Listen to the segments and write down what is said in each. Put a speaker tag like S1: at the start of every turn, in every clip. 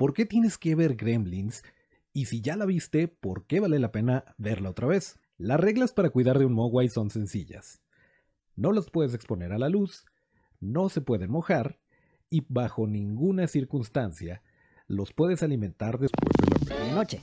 S1: ¿por qué tienes que ver Gremlins? Y si ya la viste, ¿por qué vale la pena verla otra vez? Las reglas para cuidar de un Mogwai son sencillas. No los puedes exponer a la luz, no se pueden mojar y bajo ninguna circunstancia los puedes alimentar después de la
S2: medianoche.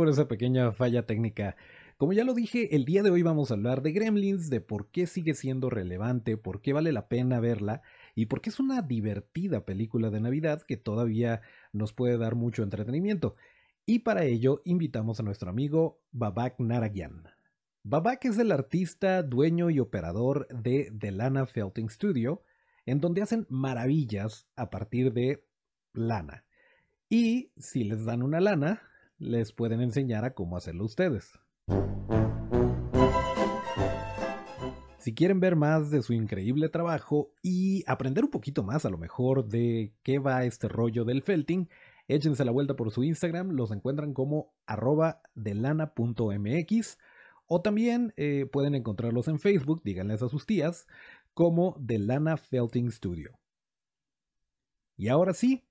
S1: Por esa pequeña falla técnica. Como ya lo dije, el día de hoy vamos a hablar de Gremlins, de por qué sigue siendo relevante, por qué vale la pena verla y por qué es una divertida película de Navidad que todavía nos puede dar mucho entretenimiento. Y para ello invitamos a nuestro amigo Babak Narayan. Babak es el artista, dueño y operador de The Lana Felting Studio, en donde hacen maravillas a partir de lana. Y si les dan una lana, les pueden enseñar a cómo hacerlo ustedes. Si quieren ver más de su increíble trabajo y aprender un poquito más a lo mejor de qué va este rollo del felting, Échense la vuelta por su Instagram, los encuentran como arroba delana.mx o también eh, pueden encontrarlos en Facebook, díganles a sus tías, como Delana Felting Studio. Y ahora sí,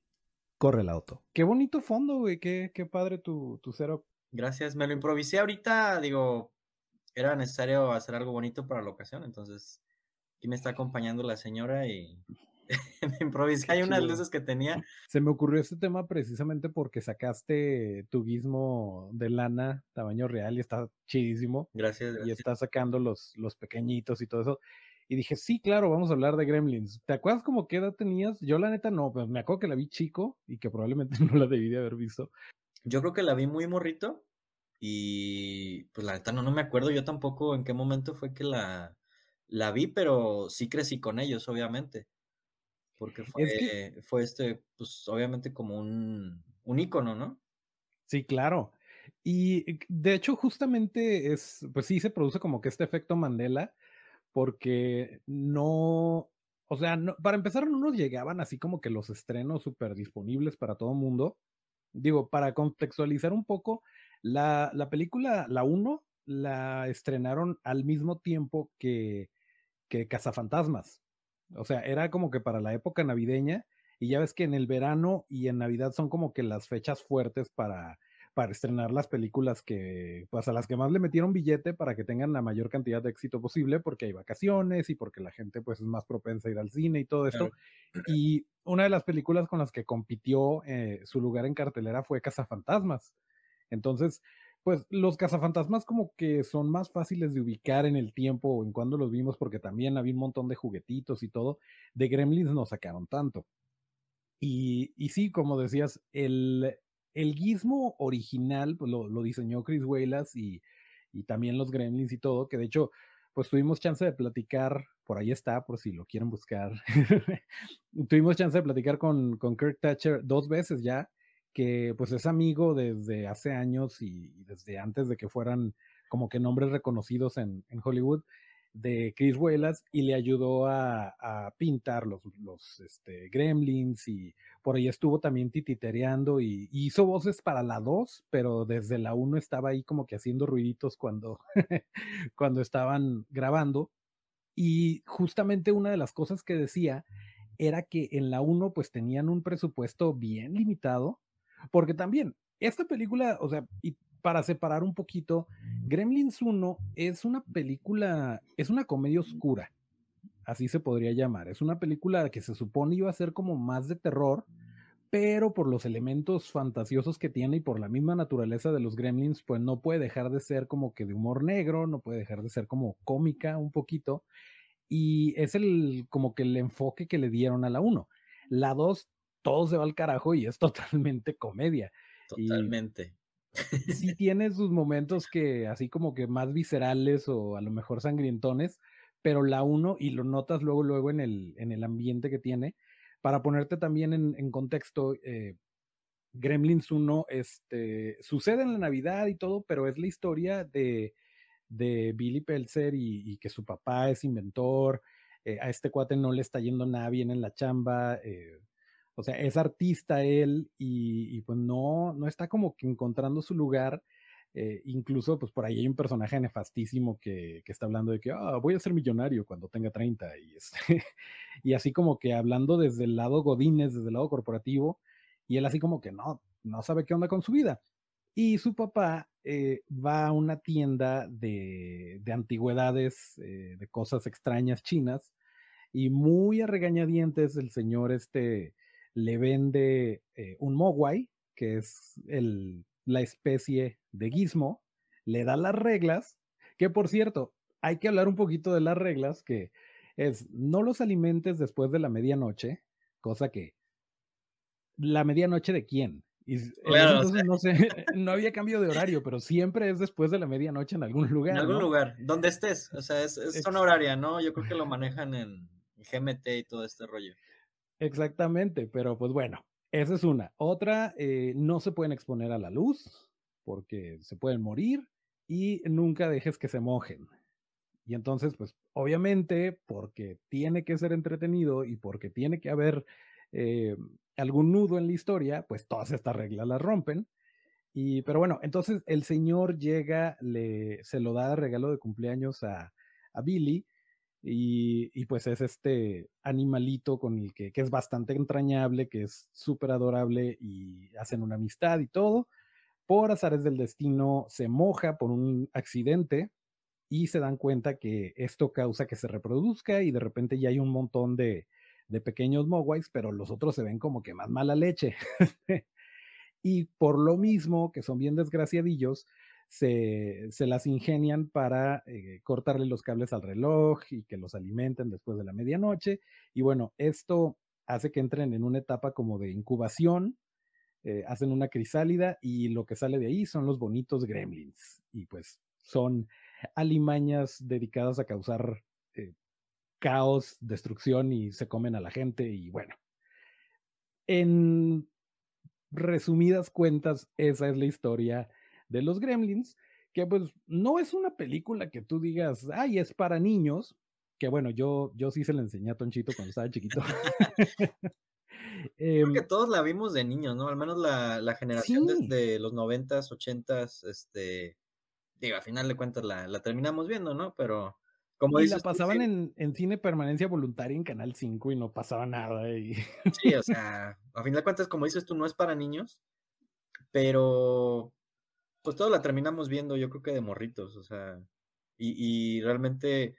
S1: corre el auto. Qué bonito fondo, güey, qué, qué padre tu, tu setup.
S3: Gracias, me lo improvisé ahorita, digo, era necesario hacer algo bonito para la ocasión, entonces aquí me está acompañando la señora y me improvisé. Hay unas luces que tenía.
S1: Se me ocurrió este tema precisamente porque sacaste tu guismo de lana, tamaño real, y está chidísimo.
S3: Gracias,
S1: Y está sacando los, los pequeñitos y todo eso. Y dije, sí, claro, vamos a hablar de Gremlins. ¿Te acuerdas como qué edad tenías? Yo la neta no, pues me acuerdo que la vi chico y que probablemente no la debí de haber visto.
S3: Yo creo que la vi muy morrito y pues la neta no, no me acuerdo yo tampoco en qué momento fue que la, la vi, pero sí crecí con ellos, obviamente porque fue, fue este, pues obviamente como un, un ícono, ¿no?
S1: Sí, claro. Y de hecho, justamente es, pues sí se produce como que este efecto Mandela, porque no, o sea, para empezar, no nos llegaban así como que los estrenos súper disponibles para todo mundo. Digo, para contextualizar un poco, la, la película, la 1, la estrenaron al mismo tiempo que, que Cazafantasmas. O sea, era como que para la época navideña y ya ves que en el verano y en Navidad son como que las fechas fuertes para, para estrenar las películas que, pues a las que más le metieron billete para que tengan la mayor cantidad de éxito posible porque hay vacaciones y porque la gente pues es más propensa a ir al cine y todo esto. Y una de las películas con las que compitió eh, su lugar en cartelera fue Cazafantasmas. Entonces, pues los cazafantasmas como que son más fáciles de ubicar en el tiempo o en cuando los vimos porque también había un montón de juguetitos y todo. De Gremlins no sacaron tanto. Y, y sí, como decías, el, el gizmo original pues lo, diseñó Chris Walas y, y también los Gremlins y todo, que de hecho pues tuvimos chance de platicar, por ahí está, por si lo quieren buscar. tuvimos chance de platicar con, con Kirk Thatcher dos veces ya que pues es amigo desde hace años y, desde antes de que fueran como que nombres reconocidos en, Hollywood de Chris Wallace y le ayudó a, pintar los, los este, gremlins y por ahí estuvo también tititereando y, hizo voces para la 2, pero desde la 1 estaba ahí como que haciendo ruiditos cuando, cuando estaban grabando. Y justamente una de las cosas que decía era que en la 1 pues tenían un presupuesto bien limitado porque también, esta película, o sea, para separar un poquito, Gremlins 1 es una película, es una comedia oscura, así se podría llamar. Es una película que se supone iba a ser como más de terror, pero por los elementos fantasiosos que tiene y por la misma naturaleza de los gremlins, pues no puede dejar de ser como que de humor negro, no puede dejar de ser como cómica un poquito. Y es el como que el enfoque que le dieron a la 1. La 2, todo se va al carajo y es totalmente comedia.
S3: Totalmente.
S1: Sí tiene sus momentos que así como que más viscerales o a lo mejor sangrientones, pero la 1, y lo notas luego, luego en el, en el ambiente que tiene, para ponerte también en, contexto, eh, Gremlins 1 este, sucede en la Navidad y todo, pero es la historia de, de Billy Pelzer y, que su papá es inventor, eh, a este cuate no le está yendo nada bien en la chamba, eh, o sea, es artista él y, pues no, no está como que encontrando su lugar. incluso, pues por ahí hay un personaje nefastísimo que, que está hablando de que ah, voy a ser millonario cuando tenga 30 y, este, y así como que hablando desde el lado Godínez, desde el lado corporativo, y él así como que no, no sabe qué onda con su vida. Y su papá eh, va a una tienda de, de antigüedades, eh, de cosas extrañas chinas, y muy a regañadientes el señor este le vende eh, un mogwai, que es el, la especie de gizmo, le da las reglas, que por cierto, hay que hablar un poquito de las reglas, que es no los alimentes después de la medianoche, cosa que la medianoche de quién? Y entonces no sé, no había cambio de horario, pero siempre es después de la medianoche en algún lugar.
S3: En algún lugar, donde estés, o sea, es, es zona horaria, ¿no? Yo creo que lo manejan en GMT y todo este rollo.
S1: Exactamente, pero pues bueno, esa es una. Otra, eh, no se pueden exponer a la luz porque se pueden morir y nunca dejes que se mojen. Y entonces, pues obviamente, porque tiene que ser entretenido y porque tiene que haber eh, algún nudo en la historia, pues todas estas reglas las rompen. Y, pero bueno, entonces el señor llega, le, se lo da regalo de cumpleaños a Billy y, pues es este animalito con el que, que es bastante entrañable, que es súper adorable y hacen una amistad y todo. Por azares del destino se moja por un accidente y se dan cuenta que esto causa que se reproduzca y de repente ya hay un montón de, de pequeños mogwais, pero los otros se ven como que más mala leche. y por lo mismo, que son bien desgraciadillos, se, las ingenian para eh, cortarle los cables al reloj y que los alimenten después de la medianoche. Y bueno, esto hace que entren en una etapa como de incubación, eh, hacen una crisálida y lo que sale de ahí son los bonitos gremlins. Y pues son alimañas dedicadas a causar eh, caos, destrucción y se comen a la gente y bueno. En resumidas cuentas, esa es la historia de los gremlins, que pues no es una película que tú digas, ay, es para niños, que bueno, yo, yo sí se la enseñé a Tonchito cuando estaba chiquito.
S3: Creo que em todos la vimos de niños, ¿no? Al menos la, la generación de los noventas, ochentas, este, digo, a final de cuentas la, la terminamos viendo, ¿no? Pero
S1: como y la pasaban en, en, cine permanencia voluntaria en Canal 5 y no pasaba nada. Y...
S3: Sí, o sea, a final de cuentas, como dices tú, no es para niños, pero pues todos la terminamos viendo, yo creo que de morritos, o sea, y, realmente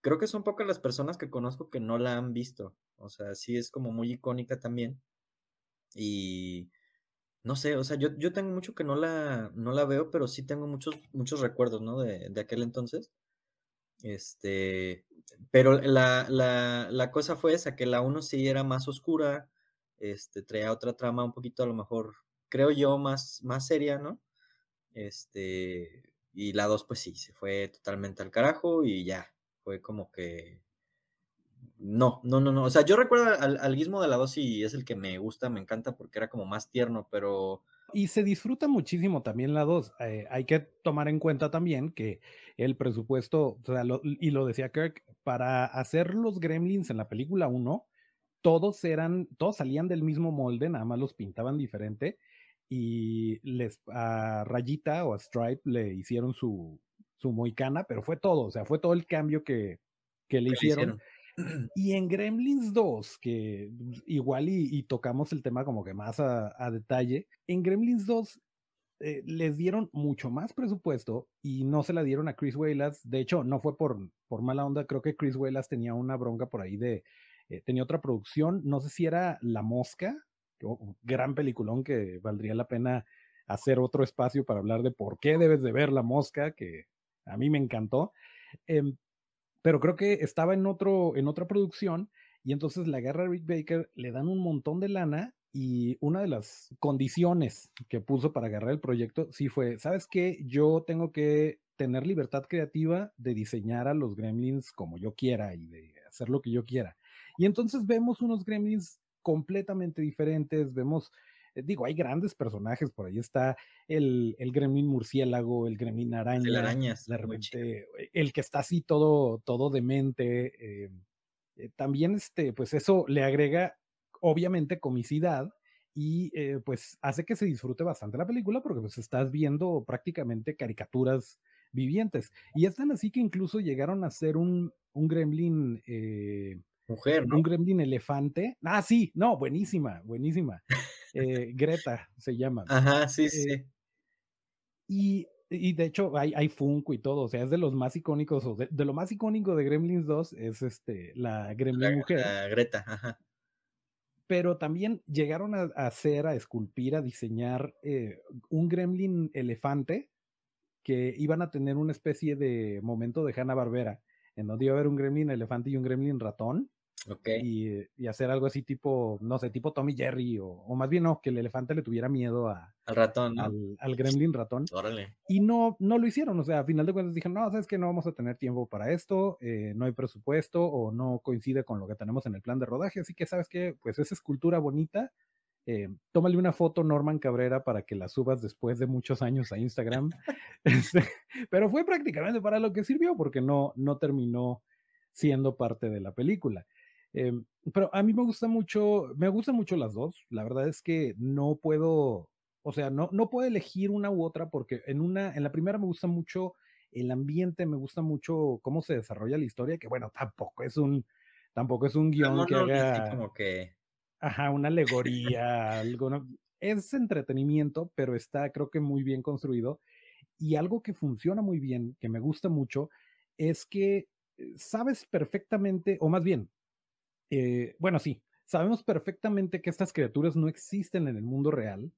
S3: creo que son pocas las personas que conozco que no la han visto, o sea, sí es como muy icónica también. Y no sé, o sea, yo, yo tengo mucho que no la, no la veo, pero sí tengo muchos, muchos recuerdos, ¿no? De, de aquel entonces. Este, pero la, la, la, cosa fue esa, que la 1 sí era más oscura, este, traía otra trama un poquito a lo mejor, creo yo, más, más seria, ¿no? Este, y la 2 pues sí, se fue totalmente al carajo y ya, fue como que no, no, no, no. O sea, yo recuerdo al, al guismo de la 2 y es el que me gusta, me encanta porque era como más tierno, pero...
S1: Y se disfruta muchísimo también la 2. Eh, hay que tomar en cuenta también que el presupuesto, o sea, y lo decía Kirk, para hacer los gremlins en la película 1, todos eran, todos salían del mismo molde, nada más los pintaban diferente y les a Rayita o a Stripe le hicieron su, su moicana, pero fue todo, o sea, fue todo el cambio que, que le hicieron y en Gremlins 2, que igual y, tocamos el tema como que más a, detalle, en Gremlins 2 eh, les dieron mucho más presupuesto y no se la dieron a Chris Wallace. De hecho, no fue por, por mala onda, creo que Chris Wallace tenía una bronca por ahí de, eh, tenía otra producción, no sé si era La Mosca gran peliculón que valdría la pena hacer otro espacio para hablar de por qué debes de ver La Mosca, que a mí me encantó. Em, pero creo que estaba en, otro, en otra producción y entonces la guerra a Rick Baker le dan un montón de lana y una de las condiciones que puso para agarrar el proyecto sí fue, ¿sabes qué? Yo tengo que tener libertad creativa de diseñar a los gremlins como yo quiera y de hacer lo que yo quiera. Y entonces vemos unos gremlins completamente diferentes, vemos, eh, digo, hay grandes personajes, por ahí está el, el gremlin murciélago, el gremlin araña,
S3: El arañas,
S1: de repente, el que está así todo, todo demente. eh, eh, también, este, pues eso le agrega, obviamente, comicidad y eh, pues hace que se disfrute bastante la película porque pues estás viendo prácticamente caricaturas vivientes. Y es tan así que incluso llegaron a ser un, un gremlin, eh,
S3: Mujer, ¿no?
S1: un gremlin elefante. Ah, sí, no, buenísima, buenísima. Eh, Greta se llama.
S3: Ajá, sí, sí.
S1: Eh, y, y de hecho hay, hay Funko y todo, o sea, es de los más icónicos, o de, de lo más icónico de Gremlins 2 es este, la Gremlin
S3: la,
S1: mujer,
S3: la Greta, ajá.
S1: pero también llegaron a, a hacer, a esculpir, a diseñar eh, un Gremlin elefante que iban a tener una especie de momento de Hanna Barbera, en donde iba a haber un Gremlin elefante y un Gremlin ratón, Y, y hacer algo así tipo, no sé, tipo Tommy Jerry, o, o más bien no, que el elefante le tuviera miedo a,
S3: Al ratón, ¿no?
S1: al, al Gremlin ratón.
S3: Órale.
S1: Y no, no lo hicieron, o sea, a final de cuentas dijeron, no, sabes que no vamos a tener tiempo para esto, eh, no hay presupuesto o no coincide con lo que tenemos en el plan de rodaje, así que sabes que, pues esa escultura bonita, eh, tómale una foto Norman Cabrera para que la subas después de muchos años a Instagram, Este, pero fue prácticamente para lo que sirvió, porque no, no terminó siendo parte de la película. Eh, pero a mí me gusta mucho, me gustan mucho las dos, la verdad es que no puedo o sea, no, no puedo elegir una u otra porque en una, en la primera me gusta mucho el ambiente, me gusta mucho cómo se desarrolla la historia, que bueno, tampoco es un, tampoco es un guion
S3: No,
S1: que
S3: no,
S1: haga,
S3: como que.
S1: ajá, una alegoría, algo, ¿no? Es entretenimiento, pero está creo que muy bien construido. Y algo que funciona muy bien, que me gusta mucho, es que eh, sabes perfectamente, o más bien, eh, bueno, sí, sabemos perfectamente que estas criaturas no existen en el mundo real,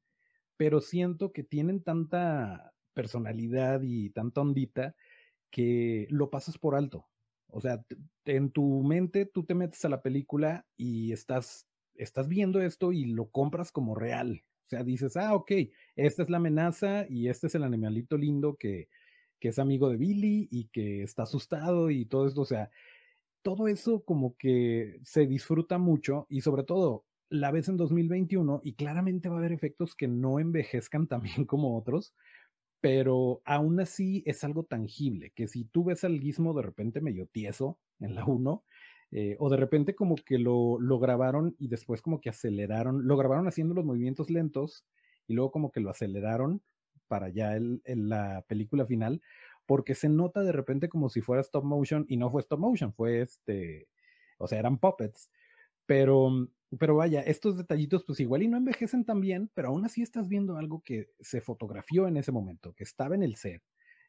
S1: pero siento que tienen tanta personalidad y tanta ondita que lo pasas por alto. O sea, en tu mente tú te metes a la película y estás, estás viendo esto y lo compras como real. O sea, dices, ah, ok, esta es la amenaza y este es el animalito lindo que, que es amigo de Billy y que está asustado y todo esto. O sea, todo eso como que se disfruta mucho y sobre todo la ves en 2021 y claramente va a haber efectos que no envejezcan tan bien como otros, pero aún así es algo tangible, que si tú ves al guismo de repente medio tieso en la 1, eh, o de repente como que lo, lo grabaron y después como que aceleraron, lo grabaron haciendo los movimientos lentos y luego como que lo aceleraron para ya el- la película final, porque se nota de repente como si fuera stop motion y no fue stop motion, fue este, o sea, eran puppets. Pero, pero vaya, estos detallitos pues igual y no envejecen tan bien, pero aún así estás viendo algo que se fotografió en ese momento, que estaba en el set.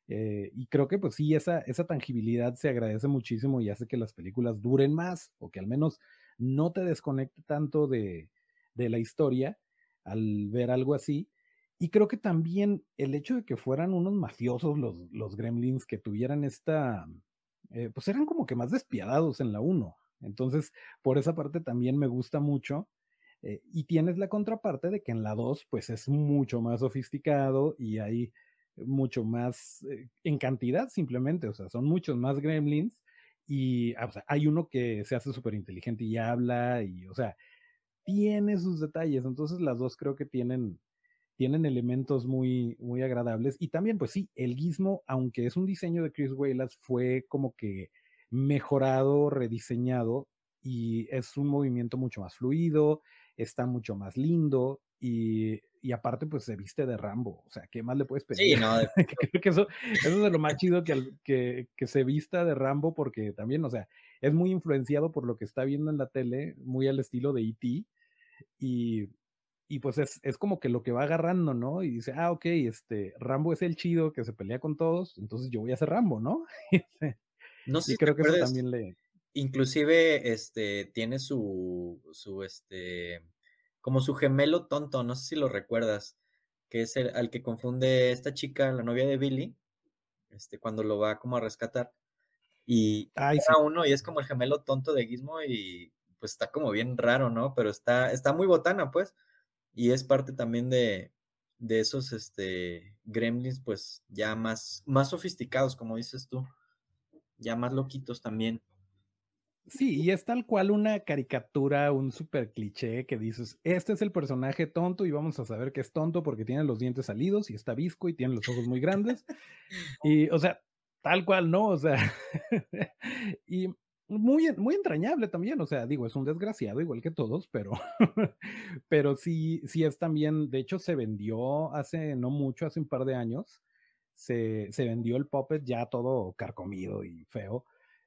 S1: Eh, y creo que pues sí, esa, esa tangibilidad se agradece muchísimo y hace que las películas duren más o que al menos no te desconecte tanto de, de la historia al ver algo así. Y creo que también el hecho de que fueran unos mafiosos los, los gremlins que tuvieran esta, eh, pues eran como que más despiadados en la 1. Entonces, por esa parte también me gusta mucho. Eh, y tienes la contraparte de que en la 2, pues es mucho más sofisticado y hay mucho más eh, en cantidad simplemente, o sea, son muchos más gremlins y ah, hay uno que se hace súper inteligente y habla y, o sea, tiene sus detalles. Entonces, las dos creo que tienen, tienen elementos muy, muy agradables. Y también, pues sí, el gizmo, aunque es un diseño de Chris Walas, fue como que mejorado, rediseñado y es un movimiento mucho más fluido, está mucho más lindo y, y aparte pues se viste de Rambo, o sea, ¿qué más le puedes pedir?
S3: Sí, no, de-
S1: Creo que eso, eso es de lo más chido que, que, que se vista de Rambo porque también, o sea, es muy influenciado por lo que está viendo en la tele, muy al estilo de E.T. Y, y pues es, es como que lo que va agarrando, ¿no? Y dice, ah, ok, este, Rambo es el chido que se pelea con todos, entonces yo voy a ser Rambo, ¿no?
S3: no sé
S1: y
S3: si
S1: creo que eso también le...
S3: inclusive este tiene su su este como su gemelo tonto, no sé si lo recuerdas, que es el al que confunde esta chica, la novia de Billy, este, cuando lo va como a rescatar. Y
S1: Ay, sí.
S3: uno y es como el gemelo tonto de Gizmo y pues está como bien raro, ¿no? Pero está, está muy botana, pues. Y es parte también de, de esos este, gremlins, pues ya más, más sofisticados, como dices tú. Ya más loquitos también.
S1: Sí, y es tal cual una caricatura, un super cliché que dices, este es el personaje tonto y vamos a saber que es tonto porque tiene los dientes salidos y está visco y tiene los ojos muy grandes. Y, o sea, tal cual, ¿no? O sea, y muy, muy entrañable también, o sea, digo, es un desgraciado igual que todos, pero, pero sí, sí es también, de hecho se vendió hace no mucho, hace un par de años, se, se vendió el puppet ya todo carcomido y feo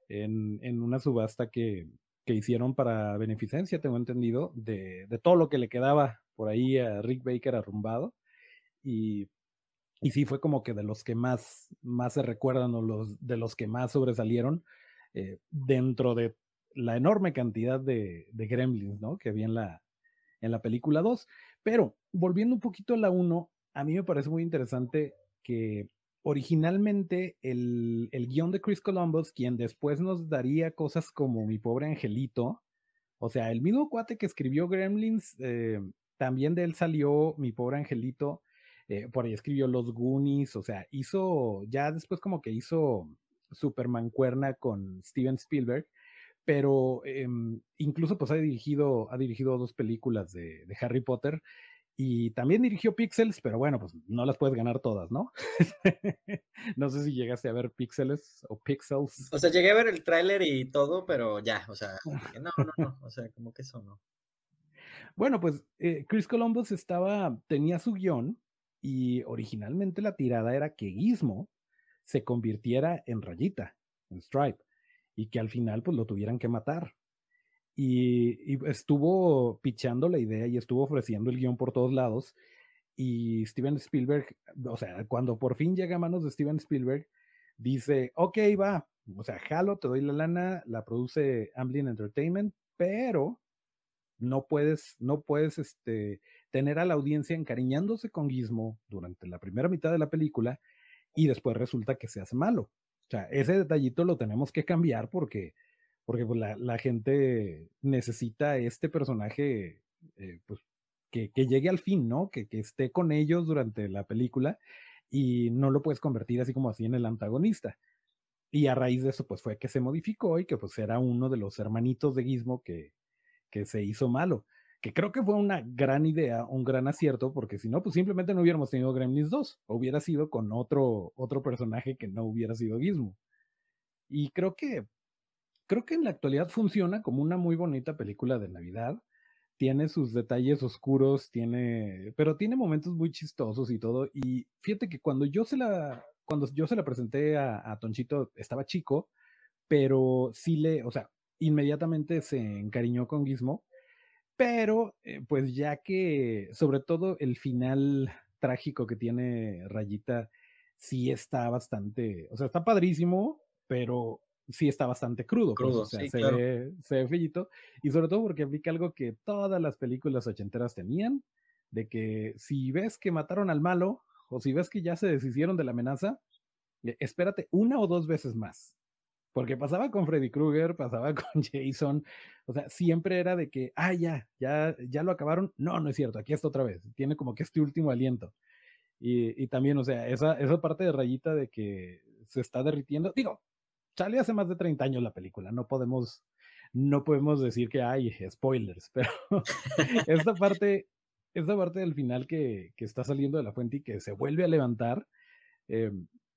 S1: en, en una subasta que, que hicieron para beneficencia, tengo entendido, de, de todo lo que le quedaba por ahí a Rick Baker arrumbado. Y, y sí, fue como que de los que más, más se recuerdan o los, de los que más sobresalieron eh, dentro de la enorme cantidad de, gremlins, ¿no? Que había en la, en la película 2. Pero volviendo un poquito a la 1, a mí me parece muy interesante que originalmente el, el guion de Chris Columbus, quien después nos daría cosas como Mi pobre angelito, o sea, el mismo cuate que escribió Gremlins, eh, también de él salió Mi pobre angelito, eh, por ahí escribió Los Goonies, o sea, hizo, ya después como que hizo Superman cuerna con Steven Spielberg, pero eh, incluso pues ha dirigido, ha dirigido dos películas de, de Harry Potter y también dirigió Pixels, pero bueno, pues no las puedes ganar todas, ¿no? no sé si llegaste a ver Pixels o Pixels.
S3: O sea, llegué a ver el tráiler y todo, pero ya, o sea, no, no, no, o sea, como que eso no.
S1: Bueno, pues eh, Chris Columbus estaba, tenía su guion y originalmente la tirada era que Gizmo se convirtiera en rayita, en Stripe, y que al final pues lo tuvieran que matar. Y, estuvo pichando la idea y estuvo ofreciendo el guion por todos lados. Y Steven Spielberg, o sea, cuando por fin llega a manos de Steven Spielberg, dice, ok, va, o sea, jalo, te doy la lana, la produce Amblin Entertainment, pero no puedes, no puedes este, tener a la audiencia encariñándose con Gizmo durante la primera mitad de la película y después resulta que se hace malo. O sea, ese detallito lo tenemos que cambiar porque, porque pues, la, la, gente necesita este personaje, eh, pues, que, que, llegue al fin, ¿no? Que, que esté con ellos durante la película y no lo puedes convertir así como así en el antagonista. Y a raíz de eso, pues fue que se modificó y que pues era uno de los hermanitos de Gizmo que, que se hizo malo. Que creo que fue una gran idea, un gran acierto, porque si no, pues simplemente no hubiéramos tenido Gremlins 2. Hubiera sido con otro, otro personaje que no hubiera sido Gizmo. Y creo que, creo que en la actualidad funciona como una muy bonita película de Navidad. Tiene sus detalles oscuros, tiene, pero tiene momentos muy chistosos y todo. Y fíjate que cuando yo se la, cuando yo se la presenté a, a Tonchito, estaba chico, pero sí le, o sea, inmediatamente se encariñó con Gizmo, pero eh, pues ya que sobre todo el final trágico que tiene Rayita sí está bastante, o sea, está padrísimo, pero sí está bastante crudo,
S3: Crudo,
S1: pues, o sea,
S3: sí,
S1: se,
S3: claro.
S1: ve, se ve feíto, y sobre todo porque aplica algo que todas las películas ochenteras tenían, de que si ves que mataron al malo, o si ves que ya se deshicieron de la amenaza, eh, espérate una o dos veces más. Porque pasaba con Freddy Krueger, pasaba con Jason, o sea, siempre era de que, ah, ya, ya, ya lo acabaron. No, no es cierto, aquí está otra vez. Tiene como que este último aliento. Y, y también, o sea, esa, esa parte de rayita de que se está derritiendo, digo, sale hace más de 30 años la película, no podemos, no podemos decir que hay spoilers, pero esta parte, esta parte del final que, que, está saliendo de la fuente y que se vuelve a levantar, eh,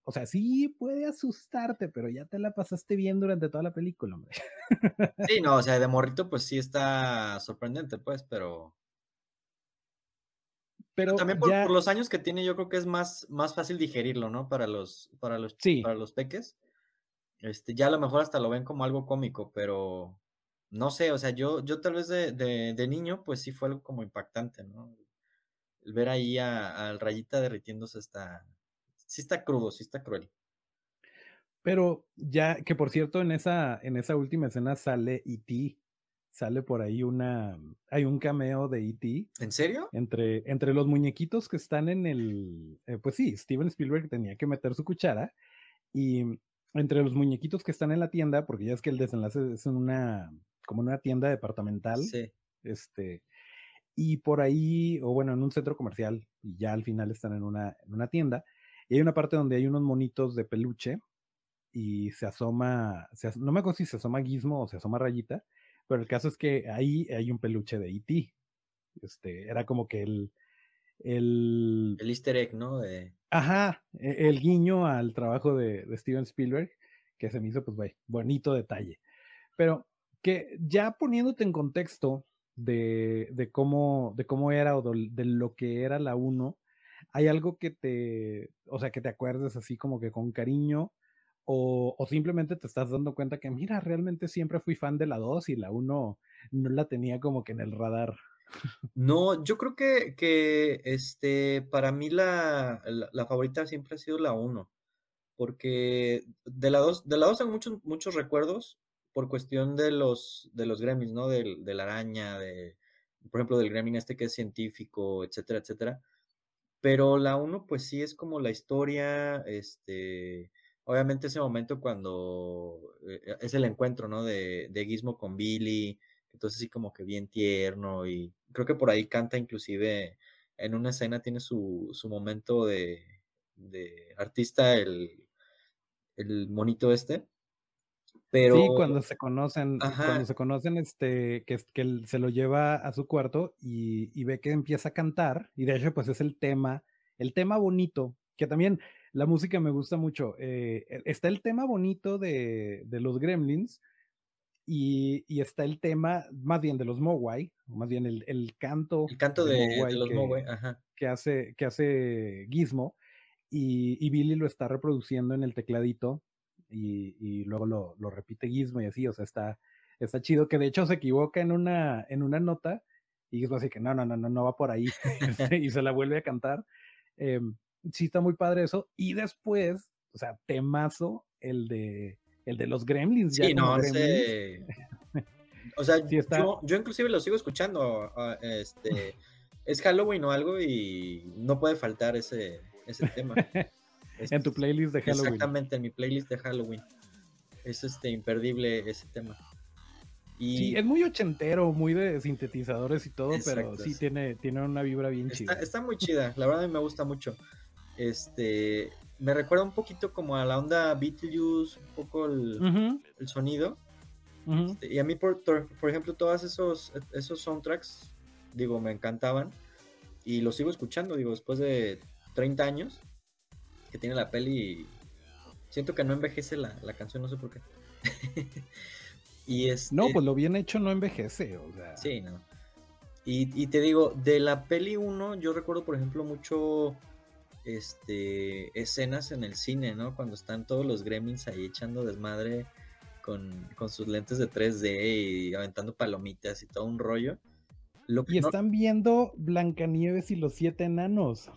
S1: o sea, sí puede asustarte, pero ya te la pasaste bien durante toda la película, hombre.
S3: Sí, no, o sea, de morrito, pues sí está sorprendente, pues, pero.
S1: Pero
S3: también por,
S1: ya...
S3: por, los años que tiene, yo creo que es más, más fácil digerirlo, ¿no? Para los, para los,
S1: sí.
S3: para los peques. Este, ya a lo mejor hasta lo ven como algo cómico, pero no sé, o sea, yo, yo tal vez de, de, de niño, pues sí fue algo como impactante, ¿no? El ver ahí al rayita derritiéndose está, sí está crudo, sí está cruel.
S1: Pero ya, que por cierto, en esa, en esa última escena sale E.T., sale por ahí una, hay un cameo de E.T.
S3: ¿En serio?
S1: Entre, entre los muñequitos que están en el, eh, pues sí, Steven Spielberg tenía que meter su cuchara y entre los muñequitos que están en la tienda, porque ya es que el desenlace es en una, como en una tienda departamental,
S3: Sí.
S1: este, y por ahí, o bueno, en un centro comercial, y ya al final están en una, en una tienda, y hay una parte donde hay unos monitos de peluche, y se asoma, se as- no me acuerdo si se asoma Gizmo o se asoma Rayita, pero el caso es que ahí hay un peluche de E.T. Este, era como que el, el,
S3: El easter egg, ¿no? De-
S1: Ajá, e- el guiño al trabajo de, de Steven Spielberg, que se me hizo, pues, güey, bonito detalle. Pero que ya poniéndote en contexto de, de cómo, de cómo era o de, lo que era la 1, hay algo que te, o sea, que te acuerdes así como que con cariño, o, o simplemente te estás dando cuenta que, mira, realmente siempre fui fan de la 2 y la 1 no la tenía como que en el radar.
S3: No, yo creo que, que este, para mí la, la, favorita siempre ha sido la 1, porque de la 2, de la 2 tengo muchos, muchos recuerdos por cuestión de los, de los gremlins, ¿no? Del, de la araña, de, por ejemplo, del gremlin este que es científico, etcétera, etcétera. Pero la 1, pues sí es como la historia, este, obviamente ese momento cuando eh, es el encuentro, ¿no? De, de Gizmo con Billy, entonces sí como que bien tierno y creo que por ahí canta inclusive en una escena tiene su, su momento de, de artista el, el monito este. Pero
S1: Sí, cuando se conocen,
S3: Ajá.
S1: cuando se conocen, este, que, que él se lo lleva a su cuarto y, y ve que empieza a cantar, y de hecho, pues es el tema, el tema bonito, que también la música me gusta mucho. eh, e- está el tema bonito de, de los Gremlins, y, y está el tema, más bien de los Mogwai, más bien el, el canto,
S3: el canto de, de
S1: Mogwai
S3: los
S1: que-
S3: Mogwai, ajá.
S1: que hace, que hace Gizmo y, y Billy lo está reproduciendo en el tecladito y, y luego lo, lo repite Gizmo y así, o sea, está, está chido, que de hecho se equivoca en una, en una nota y Gizmo así que no, no, no, no, no va por ahí y se la vuelve a cantar. Em, sí está muy padre eso y después, o sea, temazo el de, el de los Gremlins. ya
S3: Sí, no,
S1: Gremlins.
S3: ese... O sea,
S1: Sí está-
S3: yo, yo inclusive lo sigo escuchando. ah, Este, es Halloween o algo y no puede faltar ese, ese tema. Es-
S1: en tu playlist de Halloween.
S3: Exactamente, en mi playlist de Halloween. Es este imperdible ese tema. Y
S1: Sí, es muy ochentero, muy de sintetizadores y todo, pero sí
S3: sí.
S1: tiene, tiene una vibra bien
S3: está,
S1: chida.
S3: está muy chida, la verdad a mí me gusta mucho. Este, me recuerda un poquito como a la onda Beetlejuice, un poco el, el sonido. Este, Y a mí, por, por por ejemplo, todos esos, esos soundtracks, digo, me encantaban. Y los sigo escuchando, digo, después de 30 años que tiene la peli. Siento que no envejece la, la canción, no sé por qué. y este,
S1: No, pues lo bien hecho no envejece, o sea.
S3: Sí, no. Y, y te digo, de la peli 1, yo recuerdo, por ejemplo, mucho este escenas en el cine, ¿no? Cuando están todos los gremlins ahí echando desmadre con, con sus lentes de 3D y aventando palomitas y todo un rollo. Lo que
S1: Y
S3: no-
S1: están viendo Blancanieves y los siete enanos.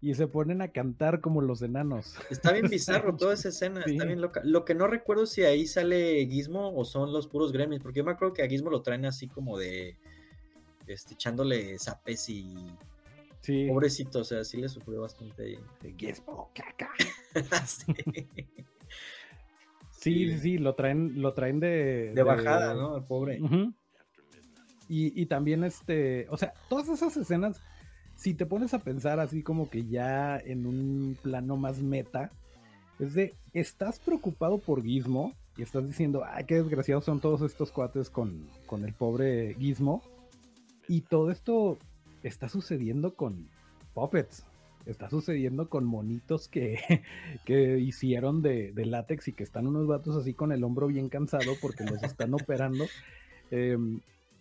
S1: Y se ponen a cantar como los enanos.
S3: Está bien bizarro toda esa escena,
S1: Sí.
S3: está bien loca. Lo que no recuerdo si ahí sale Gizmo o son los puros gremlins, porque yo me acuerdo que a Gizmo lo traen así como de este, echándole zapes y
S1: Sí.
S3: pobrecito, o sea, sí le sufrió bastante ahí.
S1: Gizmo, caca.
S3: Sí.
S1: Sí,
S3: Sí.
S1: lo traen, lo traen de.
S3: De bajada, ¿no? El pobre.
S1: Y, y también este, o sea, todas esas escenas, si te pones a pensar así como que ya en un plano más meta, es de, estás preocupado por Gizmo y estás diciendo, ay, qué desgraciados son todos estos cuates con, con el pobre Gizmo. Y todo esto está sucediendo con puppets. Está sucediendo con monitos que, que hicieron de, de látex y que están unos vatos así con el hombro bien cansado porque los están operando. Em,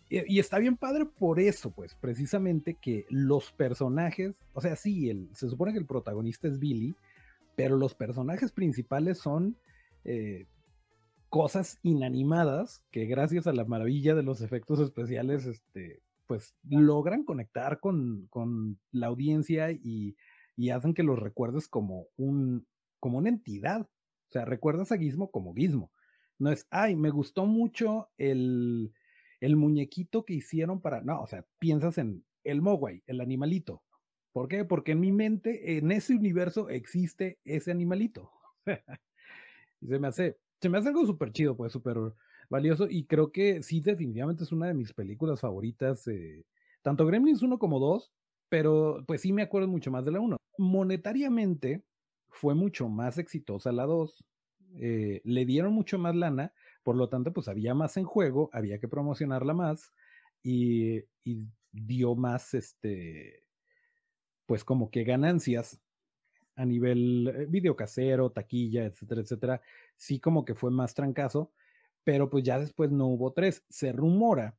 S1: y, está bien padre por eso, pues, precisamente que los personajes, o sea, sí, el, se supone que el protagonista es Billy, pero los personajes principales son eh, cosas inanimadas que gracias a la maravilla de los efectos especiales, este, pues logran conectar con, con la audiencia y, y hacen que los recuerdes como un, como una entidad. O sea, recuerdas a Gizmo como Gizmo. No es, ay, me gustó mucho el, el muñequito que hicieron para. No, o sea, piensas en el Mogwai, el animalito. ¿Por qué? Porque en mi mente, en ese universo, existe ese animalito. y se me hace, se me hace algo súper chido, pues súper valioso. Y creo que sí, definitivamente es una de mis películas favoritas. Eh, tanto Gremlins 1 como 2, pero pues sí me acuerdo mucho más de la 1. Monetariamente fue mucho más exitosa la 2. Eh, le dieron mucho más lana, por lo tanto, pues había más en juego, había que promocionarla más y, dio más, este, pues como que ganancias a nivel eh, videocasero, taquilla, etcétera, etcétera. Sí como que fue más trancazo, pero pues ya después no hubo tres. Se rumora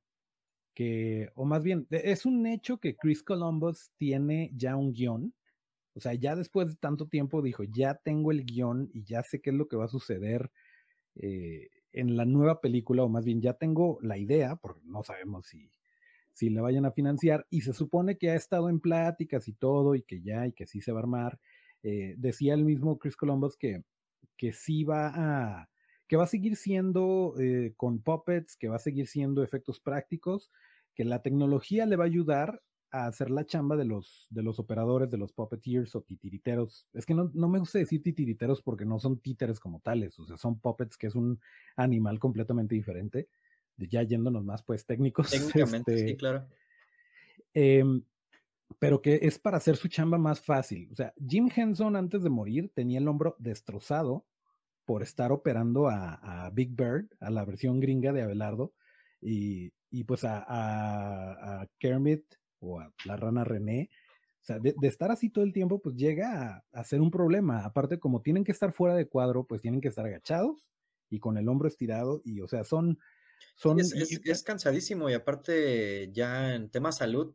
S1: que, o más bien, e, es un hecho que Chris Columbus tiene ya un guion. O sea, ya después de tanto tiempo dijo, ya tengo el guion y ya sé qué es lo que va a suceder eh, en la nueva película, o más bien ya tengo la idea, porque no sabemos si, si la vayan a financiar, y se supone que ha estado en pláticas y todo, y que ya, y que sí se va a armar. Eh, decía el mismo Chris Columbus que, que sí va a, que va a seguir siendo eh, con puppets, que va a seguir siendo efectos prácticos, que la tecnología le va a ayudar a hacer la chamba de los, de los operadores, de los puppeteers o titiriteros. Es que no, no me gusta decir titiriteros porque no son títeres como tales, o sea, son puppets, que es un animal completamente diferente. Ya yéndonos más, pues, técnicos.
S3: Técnicamente, sí, este, claro.
S1: Em, pero que es para hacer su chamba más fácil. O sea, Jim Henson antes de morir tenía el hombro destrozado por estar operando a, Big Bird, a la versión gringa de Abelardo, y, pues a, Kermit o a la rana René. O sea, de, estar así todo el tiempo, pues llega a, ser un problema. Aparte, como tienen que estar fuera de cuadro, pues tienen que estar agachados y con el hombro estirado, y o sea, son... son
S3: es, es cansadísimo y aparte ya en tema salud.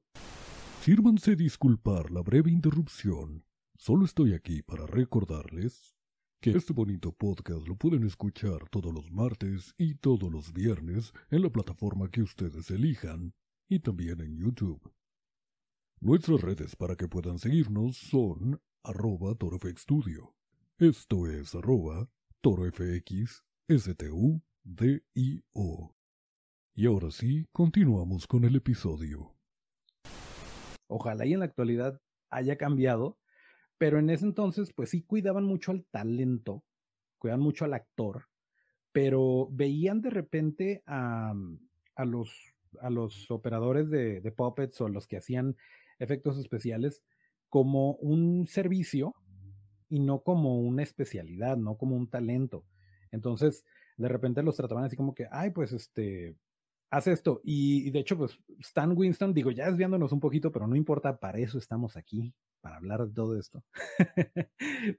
S2: Sírvanse disculpar la breve interrupción. Solo estoy aquí para recordarles que este bonito podcast lo pueden escuchar todos los martes y todos los viernes en la plataforma que ustedes elijan y también en YouTube. Nuestras redes para que puedan seguirnos son arroba torofxstudio. Esto es arroba torofx-stu-d-i-o. Y ahora sí, continuamos con el episodio.
S1: Ojalá y en la actualidad haya cambiado, pero en ese entonces, pues sí cuidaban mucho al talento, cuidaban mucho al actor, pero veían de repente a, a los, a los operadores de, de puppets o los que hacían efectos especiales como un servicio y no como una especialidad, no como un talento. Entonces, de repente los trataban así como que, ay, pues este, haz esto. Y, de hecho, pues Stan Winston, digo, ya desviándonos un poquito, pero no importa, para eso estamos aquí, para hablar de todo esto.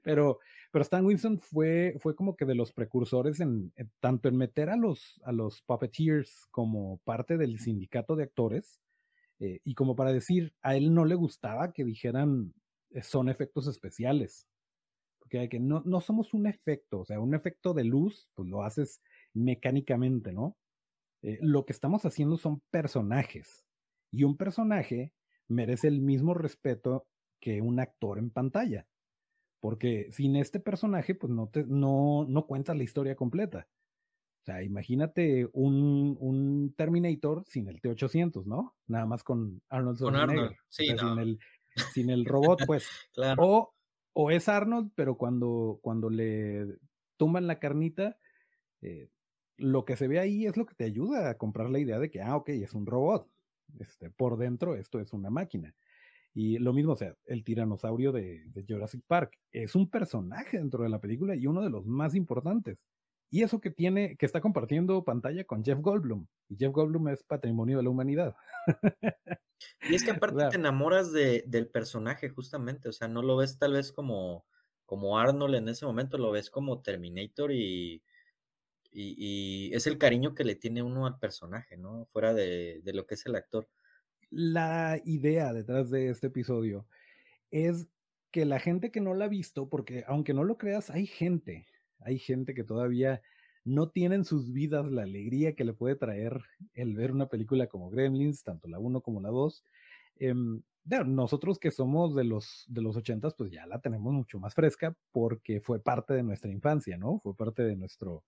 S1: pero, pero Stan Winston fue, fue como que de los precursores en, tanto en meter a los, a los puppeteers como parte del sindicato de actores eh, y como para decir, a él no le gustaba que dijeran eh, son efectos especiales. Porque no, no somos un efecto, o sea, un efecto de luz, pues lo haces mecánicamente, ¿no? Eh, lo que estamos haciendo son personajes y un personaje merece el mismo respeto que un actor en pantalla. Porque sin este personaje, pues no, te, no, no cuentas la historia completa. O sea, imagínate un, un Terminator sin el T-800, ¿no? Nada más con Arnold Schwarzenegger.
S3: Sí,
S1: sin, el, sin el robot, pues.
S3: claro.
S1: o, o, es Arnold, pero cuando, cuando le tumban la carnita, eh, lo que se ve ahí es lo que te ayuda a comprar la idea de que, ah, ok, es un robot. Este, por dentro esto es una máquina. Y lo mismo, o sea, el tiranosaurio de, Jurassic Park es un personaje dentro de la película y uno de los más importantes. Y eso que tiene, que está compartiendo pantalla con Jeff Goldblum. Y Jeff Goldblum es patrimonio de la humanidad.
S3: y es que aparte te enamoras de, del personaje, justamente. O sea, no lo ves tal vez como, como Arnold en ese momento, lo ves como Terminator y, y, es el cariño que le tiene uno al personaje, ¿no? Fuera de, de lo que es el actor
S1: la idea detrás de este episodio es que la gente que no la ha visto, porque aunque no lo creas, hay gente, hay gente que todavía no tiene en sus vidas la alegría que le puede traer el ver una película como Gremlins, tanto la 1 como la 2. Eh, nosotros que somos de los, de los 80, pues ya la tenemos mucho más fresca porque fue parte de nuestra infancia, ¿no? Fue parte de nuestro,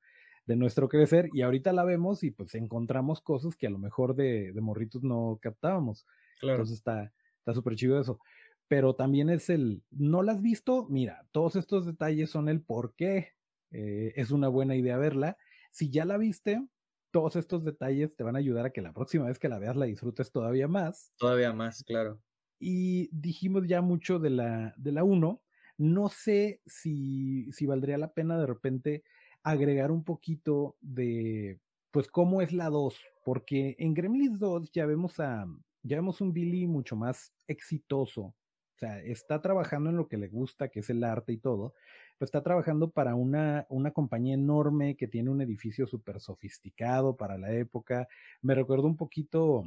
S1: de nuestro crecer y ahorita la vemos y pues encontramos cosas que a lo mejor de, de morritos no captábamos.
S3: Claro.
S1: Entonces está está súper chido eso. Pero también es el, ¿no la has visto? Mira, todos estos detalles son el por qué eh, es una buena idea verla. Si ya la viste, todos estos detalles te van a ayudar a que la próxima vez que la veas la disfrutes todavía más.
S3: Todavía más, claro.
S1: Y dijimos ya mucho de la, de la 1. No sé si, si valdría la pena de repente agregar un poquito de, pues, cómo es la 2, porque en Gremlins 2 ya vemos a, ya vemos un Billy mucho más exitoso. O sea, está trabajando en lo que le gusta, que es el arte y todo, pero está trabajando para una, una compañía enorme que tiene un edificio súper sofisticado para la época. Me recuerdo un poquito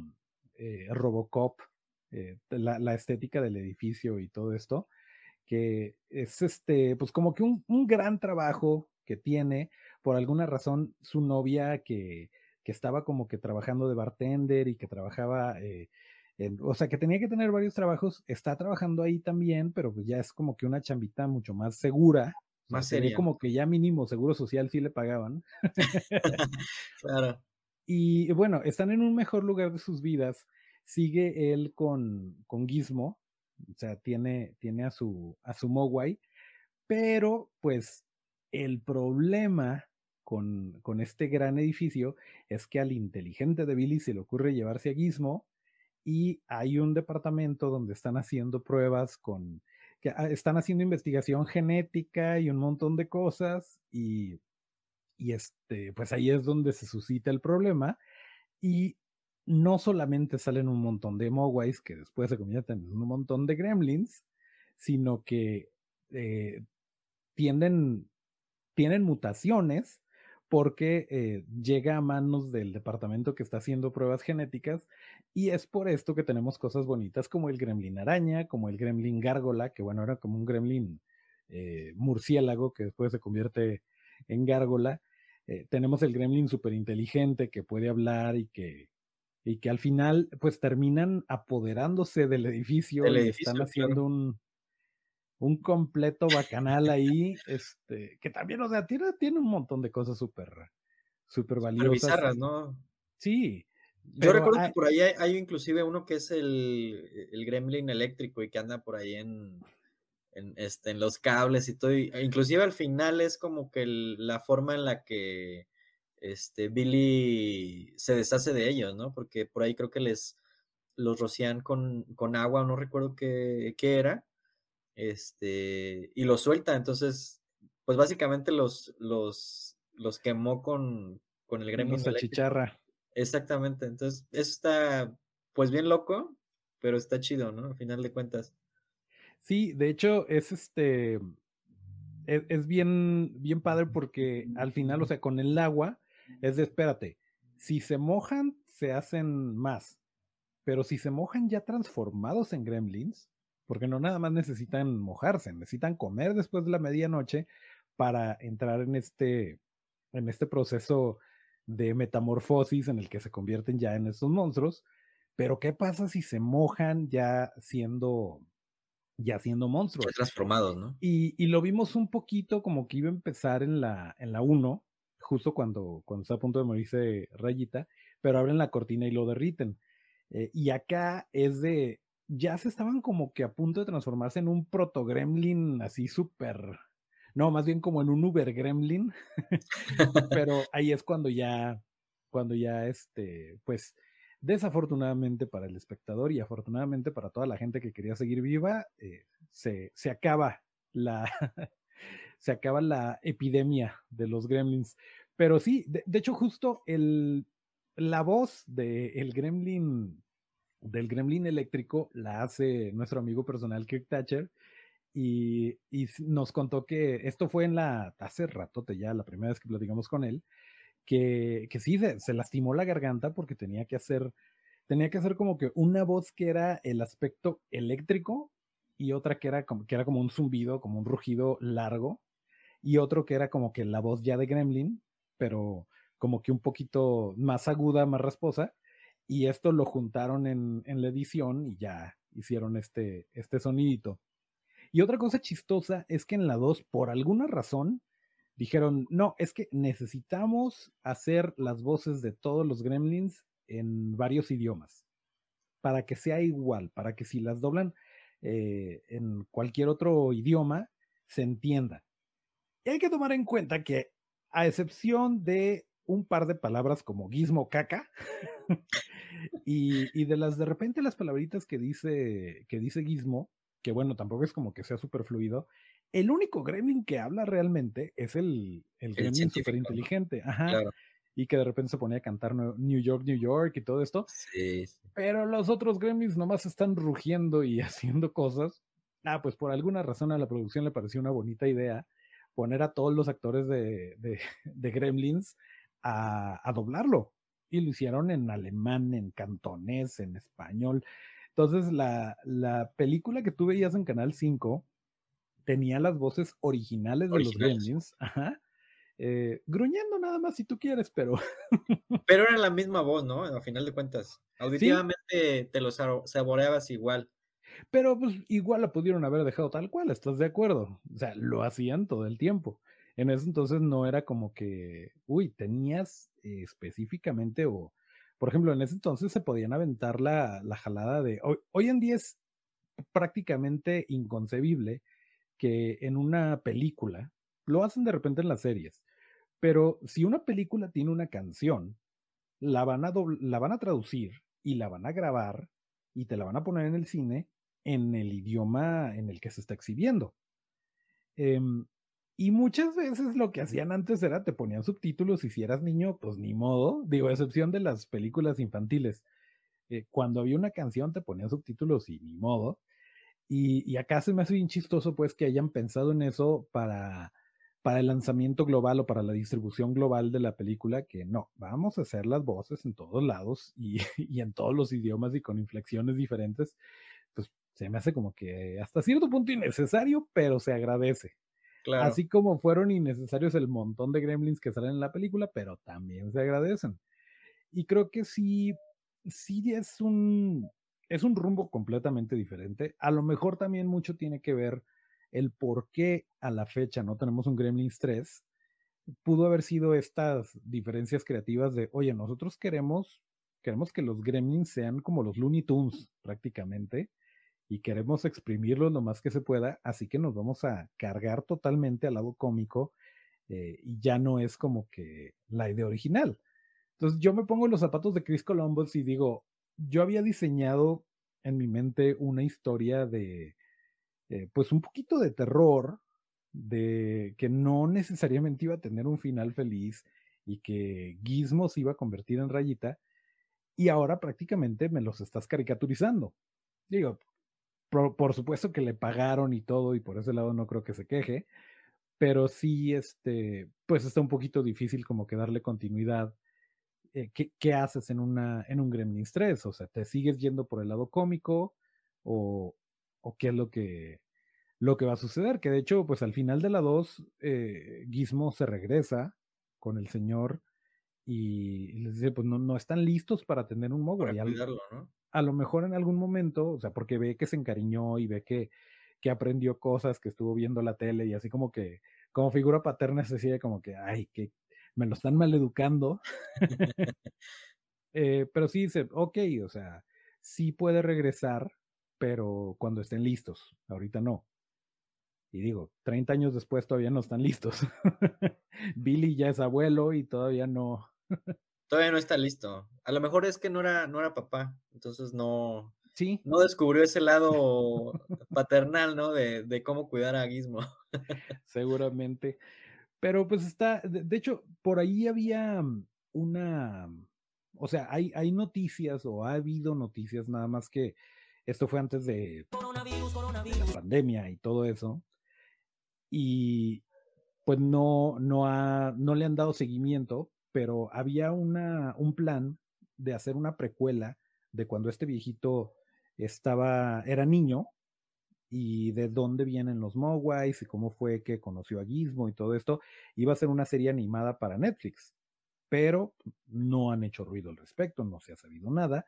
S1: eh, Robocop, eh, la, la, estética del edificio y todo esto, que es este, pues como que un, un gran trabajo que tiene, por alguna razón, su novia que, que estaba como que trabajando de bartender y que trabajaba, eh, o sea, que tenía que tener varios trabajos, está trabajando ahí también, pero pues ya es como que una chambita mucho más segura.
S3: Más
S1: sería
S3: seria.
S1: como que ya mínimo seguro social sí le pagaban.
S3: claro.
S1: Y bueno, están en un mejor lugar de sus vidas. Sigue él con, con Gizmo, o sea, tiene, tiene a su, a su Mogwai, pero pues el problema con, con, este gran edificio es que al inteligente de Billy se le ocurre llevarse a Gizmo y hay un departamento donde están haciendo pruebas con, que ah, están haciendo investigación genética y un montón de cosas y, y este, pues ahí es donde se suscita el problema y no solamente salen un montón de Mogwais que después se convierten en un montón de gremlins, sino que eh, tienden, tienen mutaciones porque eh, llega a manos del departamento que está haciendo pruebas genéticas y es por esto que tenemos cosas bonitas como el gremlin araña, como el gremlin gárgola, que bueno, era como un gremlin eh, murciélago que después se convierte en gárgola. Eh, tenemos el gremlin súper inteligente que puede hablar y que, y que al final pues terminan apoderándose del edificio
S3: El
S1: y están haciendo
S3: claro.
S1: un, un completo bacanal ahí, este, que también, o sea, tiene, tiene un montón de cosas súper, súper valiosas.
S3: bizarras, ¿no?
S1: Sí.
S3: Yo recuerdo
S1: hay-
S3: que por ahí hay, hay inclusive uno que es el, el gremlin eléctrico y que anda por ahí en, en, este, en los cables y todo. y- e inclusive al final es como que el- la forma en la que este, Billy se deshace de ellos, ¿no? Porque por ahí creo que les los rocían con, con agua, no recuerdo qué, qué era, este, y los suelta. Entonces, pues básicamente los, los, los quemó con, con el gremlin
S1: Los
S3: eléctrico.
S1: achicharra.
S3: Exactamente. Entonces, eso está pues bien loco, pero está chido, ¿no? Al final de cuentas.
S1: Sí, de hecho, es este. Es, es bien, bien padre porque al final, o sea, con el agua, es de espérate. Si se mojan, se hacen más. Pero si se mojan ya transformados en gremlins, porque no nada más necesitan mojarse, necesitan comer después de la medianoche para entrar en este, en este proceso de metamorfosis en el que se convierten ya en estos monstruos. Pero ¿qué pasa si se mojan ya siendo, ya siendo monstruos?
S3: Ya transformados, ¿no?
S1: Y, y, lo vimos un poquito como que iba a empezar en la, en la 1, justo cuando, cuando está a punto de morirse Rayita, pero abren la cortina y lo derriten. Eh, y acá es de, ya se estaban como que a punto de transformarse en un proto-gremlin así súper, no, más bien como en un Uber-gremlin, pero ahí es cuando ya, cuando ya este, pues desafortunadamente para el espectador y afortunadamente para toda la gente que quería seguir viva, eh, se, se, acaba la, se acaba la epidemia de los gremlins. Pero sí, de, de hecho justo el, la voz del de gremlin, del gremlin eléctrico la hace nuestro amigo personal Kirk Thatcher y, nos contó que esto fue en la, hace ratote ya, la primera vez que platicamos con él, que, que sí, se, se, lastimó la garganta porque tenía que hacer, tenía que hacer como que una voz que era el aspecto eléctrico y otra que era como, que era como un zumbido, como un rugido largo, y otro que era como que la voz ya de Gremlin, pero como que un poquito más aguda, más rasposa, y esto lo juntaron en, en la edición y ya hicieron este, este sonidito. Y otra cosa chistosa es que en la 2, por alguna razón, dijeron, no, es que necesitamos hacer las voces de todos los gremlins en varios idiomas, para que sea igual, para que si las doblan eh, en cualquier otro idioma, se entienda. Y hay que tomar en cuenta que, a excepción de un par de palabras como gizmo caca, y, de las de repente las palabritas que dice, que dice gizmo, que bueno, tampoco es como que sea súper fluido, el único gremlin que habla realmente es el, el, gremlin súper inteligente. Ajá y que de repente se ponía a cantar New York, New York y todo esto.
S3: Sí,
S1: Pero los otros gremlins nomás están rugiendo y haciendo cosas. Ah, pues por alguna razón a la producción le pareció una bonita idea poner a todos los actores de, de, Gremlins a, a, doblarlo. Y lo hicieron en alemán, en cantonés, en español. Entonces, la, la película que tú veías en Canal 5 tenía las voces originales, de los Gremlins. Ajá eh, gruñendo nada más si tú quieres, pero...
S3: pero era la misma voz, ¿no? A final de cuentas. Auditivamente te lo saboreabas igual.
S1: Pero pues igual la pudieron haber dejado tal cual, ¿estás de acuerdo? O sea, lo hacían todo el tiempo. En ese entonces no era como que, uy, tenías específicamente o, por ejemplo, en ese entonces se podían aventar la, la jalada de, hoy, en día es prácticamente inconcebible que en una película, lo hacen de repente en las series, pero si una película tiene una canción, la van a, la van a traducir y la van a grabar y te la van a poner en el cine en el idioma en el que se está exhibiendo. Em, y muchas veces lo que hacían antes era te ponían subtítulos y si eras niño, pues ni modo, digo, a excepción de las películas infantiles. Eh, cuando había una canción te ponían subtítulos y ni modo. Y, y acá se me hace bien chistoso pues que hayan pensado en eso para para el lanzamiento global o para la distribución global de la película, que no, vamos a hacer las voces en todos lados y, en todos los idiomas y con inflexiones diferentes, pues se me hace como que hasta cierto punto innecesario, pero se agradece. Así como fueron innecesarios el montón de gremlins que salen en la película, pero también se agradecen. Y creo que sí, sí es un, es un rumbo completamente diferente. A lo mejor también mucho tiene que ver el por qué a la fecha no tenemos un Gremlins 3, pudo haber sido estas diferencias creativas de, oye, nosotros queremos, queremos que los Gremlins sean como los Looney Tunes prácticamente y queremos exprimirlos lo más que se pueda, así que nos vamos a cargar totalmente al lado cómico eh, y ya no es como que la idea original. Entonces yo me pongo en los zapatos de Chris Columbus y digo, yo había diseñado en mi mente una historia de eh, pues un poquito de terror, de que no necesariamente iba a tener un final feliz y que Gizmo se iba a convertir en rayita, y ahora prácticamente me los estás caricaturizando. Digo, por, supuesto que le pagaron y todo, y por ese lado no creo que se queje, pero sí, este, pues está un poquito difícil como que darle continuidad. Eh, ¿qué, haces en, una, en un Gremlins 3? O sea, ¿te sigues yendo por el lado cómico o, o qué es lo que, lo que va a suceder, que de hecho, pues al final de la 2, eh, Gizmo se regresa con el señor y les dice, pues no, no están listos para tener un Mogwai. A lo mejor en algún momento, o sea, porque ve que se encariñó y ve que, que aprendió cosas, que estuvo viendo la tele y así como que, como figura paterna se sigue como que, ay, que me lo están maleducando. eh, pero sí dice, ok, o sea, sí puede regresar, pero cuando estén listos, ahorita no. Y digo, 30 años después todavía no están listos. Billy ya es abuelo y todavía no.
S3: todavía no está listo. A lo mejor es que no era, no era papá, entonces no,
S1: sí.
S3: no descubrió ese lado paternal, ¿no? De, de, cómo cuidar a Gizmo.
S1: Seguramente. Pero pues está, de, hecho, por ahí había una, o sea, hay, hay noticias o ha habido noticias nada más que esto fue antes de la pandemia y todo eso. Y pues no, no, ha, no le han dado seguimiento, pero había una, un plan de hacer una precuela de cuando este viejito estaba, era niño y de dónde vienen los Mogwais y cómo fue que conoció a Gizmo y todo esto. Iba a ser una serie animada para Netflix, pero no han hecho ruido al respecto, no se ha sabido nada.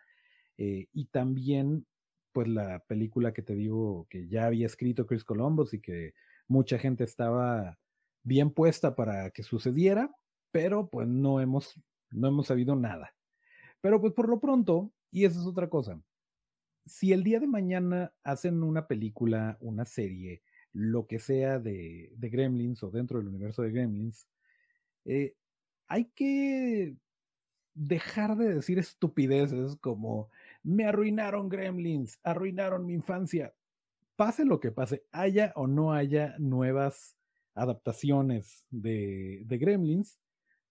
S1: Eh, y también pues la película que te digo que ya había escrito Chris Columbus y que mucha gente estaba bien puesta para que sucediera, pero pues no hemos, no hemos sabido nada. Pero pues por lo pronto, y esa es otra cosa, si el día de mañana hacen una película, una serie, lo que sea de, de Gremlins o dentro del universo de Gremlins, eh, hay que dejar de decir estupideces como me arruinaron Gremlins, arruinaron mi infancia. Pase lo que pase, haya o no haya nuevas adaptaciones de, de Gremlins,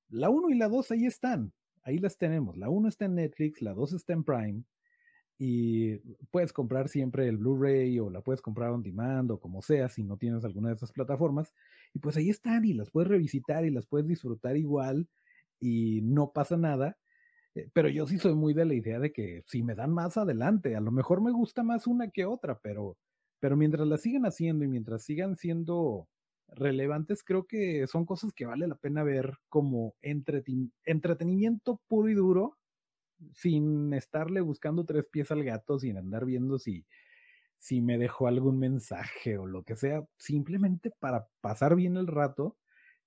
S1: la 1 y la 2 ahí están, ahí las tenemos. La 1 está en Netflix, la 2 está en Prime y puedes comprar siempre el Blu-ray o la puedes comprar on demand o como sea si no tienes alguna de esas plataformas. Y pues ahí están y las puedes revisitar y las puedes disfrutar igual y no pasa nada. Eh, pero yo sí soy muy de la idea de que si me dan más adelante, a lo mejor me gusta más una que otra, pero, pero mientras la sigan haciendo y mientras sigan siendo relevantes, creo que son cosas que vale la pena ver como entretenimiento puro y duro, sin estarle buscando tres pies al gato, sin andar viendo si, si me dejó algún mensaje o lo que sea, simplemente para pasar bien el rato,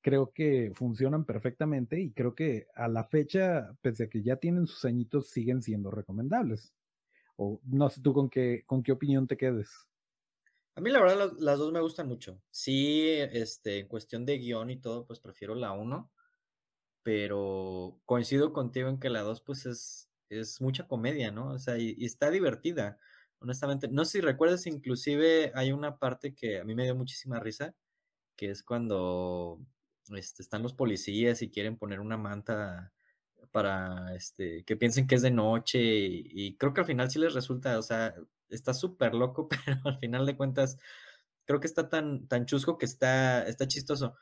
S1: creo que funcionan perfectamente y creo que a la fecha, pese a que ya tienen sus añitos, siguen siendo recomendables. O no sé tú con qué, con qué opinión te quedes.
S3: A mí la verdad las, dos me gustan mucho. Sí, este, en cuestión de guion y todo, pues prefiero la uno, pero coincido contigo en que la dos pues es, es mucha comedia, ¿no? O sea, y, está divertida, honestamente. No sé si recuerdas, inclusive hay una parte que a mí me dio muchísima risa, que es cuando este, están los policías y quieren poner una manta para este, que piensen que es de noche y, y creo que al final sí les resulta, o sea, está súper loco, pero al final de cuentas creo que está tan, tan chusco que está, está chistoso.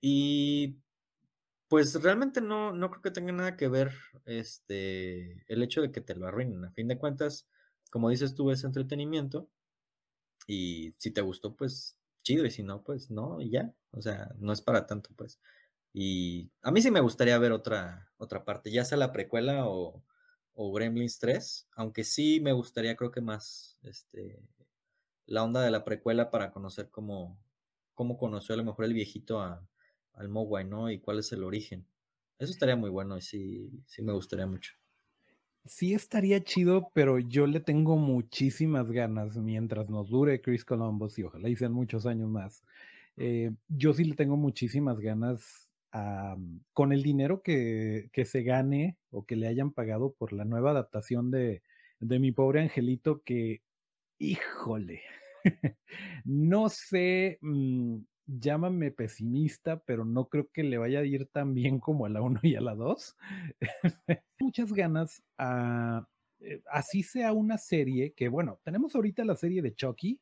S3: Y pues realmente no, no creo que tenga nada que ver este, el hecho de que te lo arruinen. A fin de cuentas, como dices tú, es entretenimiento. Y si te gustó, pues chido. Y si no, pues no, y ya. O sea, no es para tanto, pues. Y a mí sí me gustaría ver otra, otra parte, ya sea la precuela o, o Gremlins 3, aunque sí me gustaría creo que más este, la onda de la precuela para conocer cómo, cómo conoció a lo mejor el viejito a, al Mogwai, ¿no? Y cuál es el origen. Eso estaría muy bueno y sí, sí me gustaría mucho.
S1: Sí estaría chido, pero yo le tengo muchísimas ganas mientras nos dure Chris Columbus y ojalá y sean muchos años más. Eh, yo sí le tengo muchísimas ganas con el dinero que, se gane o que le hayan pagado por la nueva adaptación de, mi pobre angelito que, híjole, no sé, mm, llámame pesimista, pero no creo que le vaya a ir tan bien como a la 1 y a la 2. Muchas ganas a, eh, así sea una serie que, bueno, tenemos ahorita la serie de Chucky,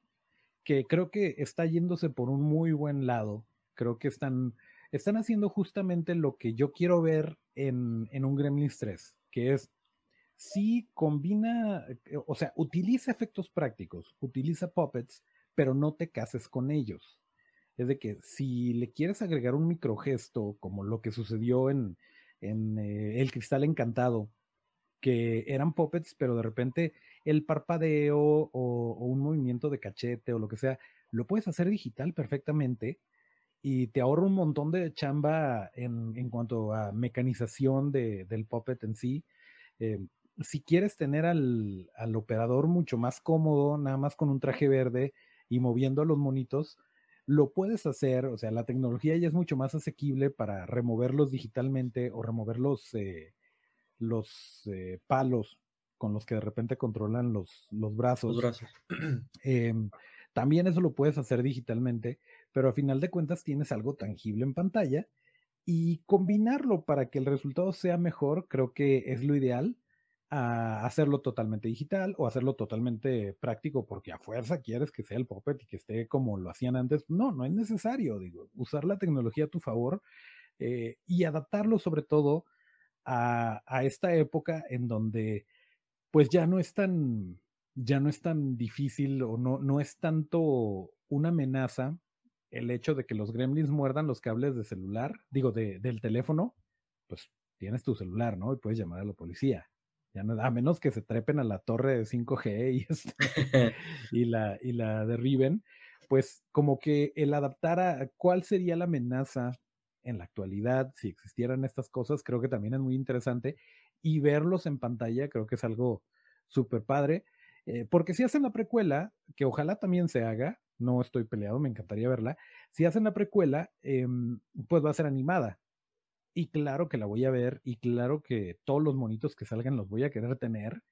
S1: que creo que está yéndose por un muy buen lado. Creo que están están haciendo justamente lo que yo quiero ver en, un Gremlins 3, que es si combina, eh, o sea, utiliza efectos prácticos, utiliza puppets, pero no te cases con ellos. Es de que si le quieres agregar un microgesto, como lo que sucedió en, eh, El Cristal Encantado, que eran puppets, pero de repente el parpadeo o, un movimiento de cachete o lo que sea, lo puedes hacer digital perfectamente y te ahorra un montón de chamba en, en cuanto a mecanización de, del puppet en sí. Eh, si quieres tener al, al, operador mucho más cómodo, nada más con un traje verde y moviendo a los monitos, lo puedes hacer, o sea, la tecnología ya es mucho más asequible para removerlos digitalmente o remover los, eh, los eh, palos con los que de repente controlan los, los brazos.
S3: Los brazos.
S1: Em, también eso lo puedes hacer digitalmente pero a final de cuentas tienes algo tangible en pantalla y combinarlo para que el resultado sea mejor, creo que es lo ideal. A hacerlo totalmente digital o hacerlo totalmente práctico porque a fuerza quieres que sea el puppet y que esté como lo hacían antes. No, no es necesario, digo, usar la tecnología a tu favor eh, y adaptarlo sobre todo a, a, esta época en donde pues ya no es tan, ya no es tan difícil o no, no es tanto una amenaza el hecho de que los gremlins muerdan los cables de celular, digo, de, del teléfono, pues tienes tu celular, ¿no? Y puedes llamar a la policía. Ya no, a menos que se trepen a la torre de 5G y, este, y, la, y la derriben. pues como que el adaptar a cuál sería la amenaza en la actualidad, si existieran estas cosas, creo que también es muy interesante y verlos en pantalla creo que es algo súper padre, eh, porque si hacen la precuela, que ojalá también se haga, no estoy peleado, me encantaría verla, si hacen la precuela, em, pues va a ser animada. Y claro que la voy a ver y claro que todos los monitos que salgan los voy a querer tener,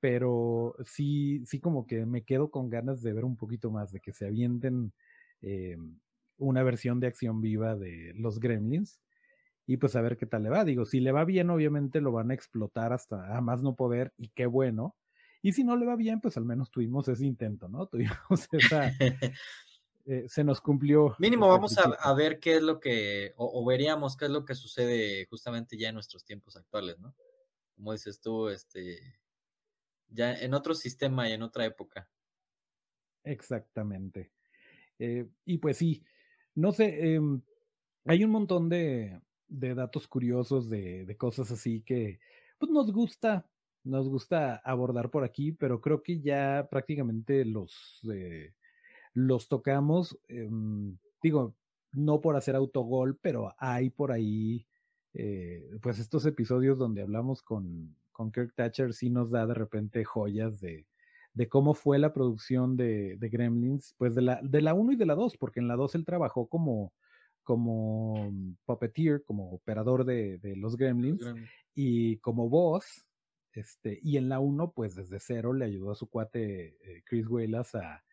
S1: pero sí, sí como que me quedo con ganas de ver un poquito más, de que se avienten em, una versión de acción viva de los gremlins y pues a ver qué tal le va. Digo, si le va bien, obviamente lo van a explotar hasta a más no poder y qué bueno. Y si no le va bien, pues al menos tuvimos ese intento, ¿no? Tuvimos esa... Eh, se nos cumplió.
S3: Mínimo vamos a, ver qué es lo que, o, veríamos qué es lo que sucede justamente ya en nuestros tiempos actuales, ¿no? Como dices tú, este, ya en otro sistema y en otra época.
S1: Exactamente. Eh, y pues sí, no sé, em, hay un montón de, de datos curiosos, de, de, cosas así que pues nos gusta, nos gusta abordar por aquí, pero creo que ya prácticamente los, eh, los tocamos, em, digo, no por hacer autogol, pero hay por ahí, eh, pues estos episodios donde hablamos con, con Kirk Thatcher sí nos da de repente joyas de, de cómo fue la producción de, de, Gremlins, pues de la, de la 1 y de la 2, porque en la 2 él trabajó como, como puppeteer, como operador de, de los Gremlins, y como voz, este, y en la 1, pues desde cero le ayudó a su cuate eh, Chris Wallace a,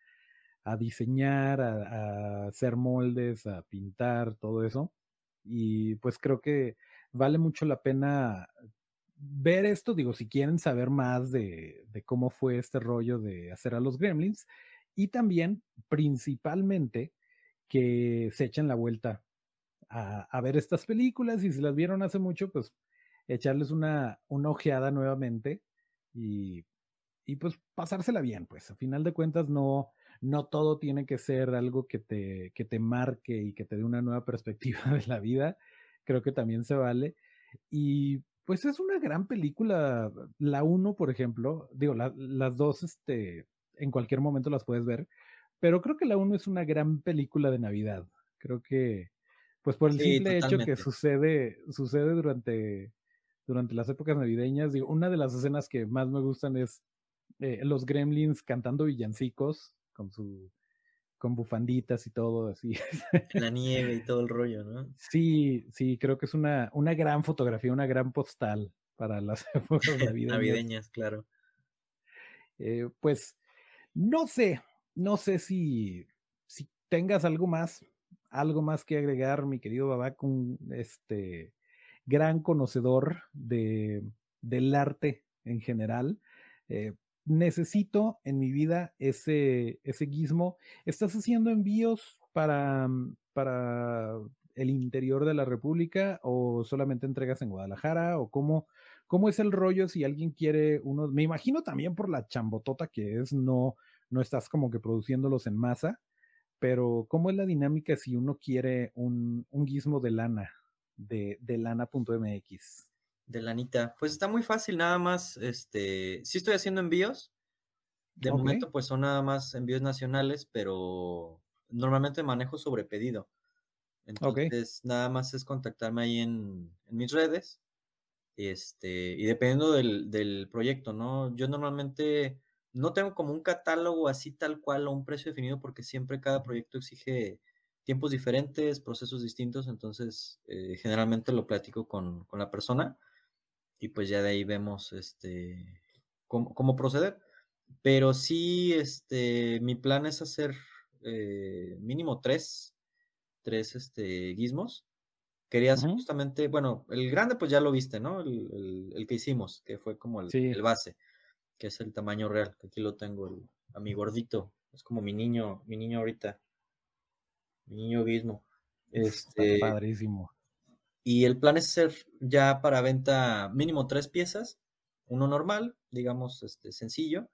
S1: a diseñar, a, a, hacer moldes, a pintar, todo eso. Y pues creo que vale mucho la pena ver esto, digo, si quieren saber más de, de, cómo fue este rollo de hacer a los gremlins y también principalmente que se echen la vuelta a, a, ver estas películas y si las vieron hace mucho, pues echarles una, una ojeada nuevamente y, y pues pasársela bien, pues a final de cuentas no, no todo tiene que ser algo que te, que te marque y que te dé una nueva perspectiva de la vida, creo que también se vale. Y pues es una gran película. La uno, por ejemplo, digo, la, las dos, este, en cualquier momento las puedes ver, pero creo que la uno es una gran película de Navidad. Creo que, pues por el sí, simple totalmente. hecho que sucede, sucede durante, durante las épocas navideñas, digo, una de las escenas que más me gustan es eh, los gremlins cantando villancicos con su con bufanditas y todo así.
S3: La nieve y todo el rollo, ¿no?
S1: Sí, sí, creo que es una, una gran fotografía, una gran postal para las épocas navideñas.
S3: navideñas, claro.
S1: Eh, pues no sé, no sé si, si tengas algo más, algo más que agregar, mi querido Babak, un este gran conocedor de, del arte en general. Eh, necesito en mi vida ese, ese gizmo. ¿Estás haciendo envíos para, para el interior de la República o solamente entregas en Guadalajara o cómo, cómo es el rollo si alguien quiere uno? Me imagino también por la chambotota que es, no, no estás como que produciéndolos en masa, pero ¿cómo es la dinámica si uno quiere un, un gizmo de lana, de, de lana.mx?
S3: de lanita. Pues está muy fácil, nada más, este, sí estoy haciendo envíos. De okay. momento, pues son nada más envíos nacionales, pero normalmente manejo sobre pedido. Entonces, okay. nada más es contactarme ahí en, en, mis redes. Este, y dependiendo del, del, proyecto, ¿no? Yo normalmente no tengo como un catálogo así tal cual o un precio definido porque siempre cada proyecto exige tiempos diferentes, procesos distintos, entonces eh, generalmente lo platico con, con la persona y pues ya de ahí vemos este cómo, cómo proceder. Pero sí, este, mi plan es hacer eh, mínimo tres, tres este, gizmos. Quería hacer uh -huh. justamente, bueno, el grande pues ya lo viste, ¿no? El, el, el que hicimos, que fue como el, sí. el, base, que es el tamaño real, que aquí lo tengo, el, a mi gordito, es como mi niño, mi niño ahorita, niño gizmo.
S1: Este, Está padrísimo.
S3: Y el plan es hacer ya para venta mínimo tres piezas, uno normal, digamos, este, sencillo,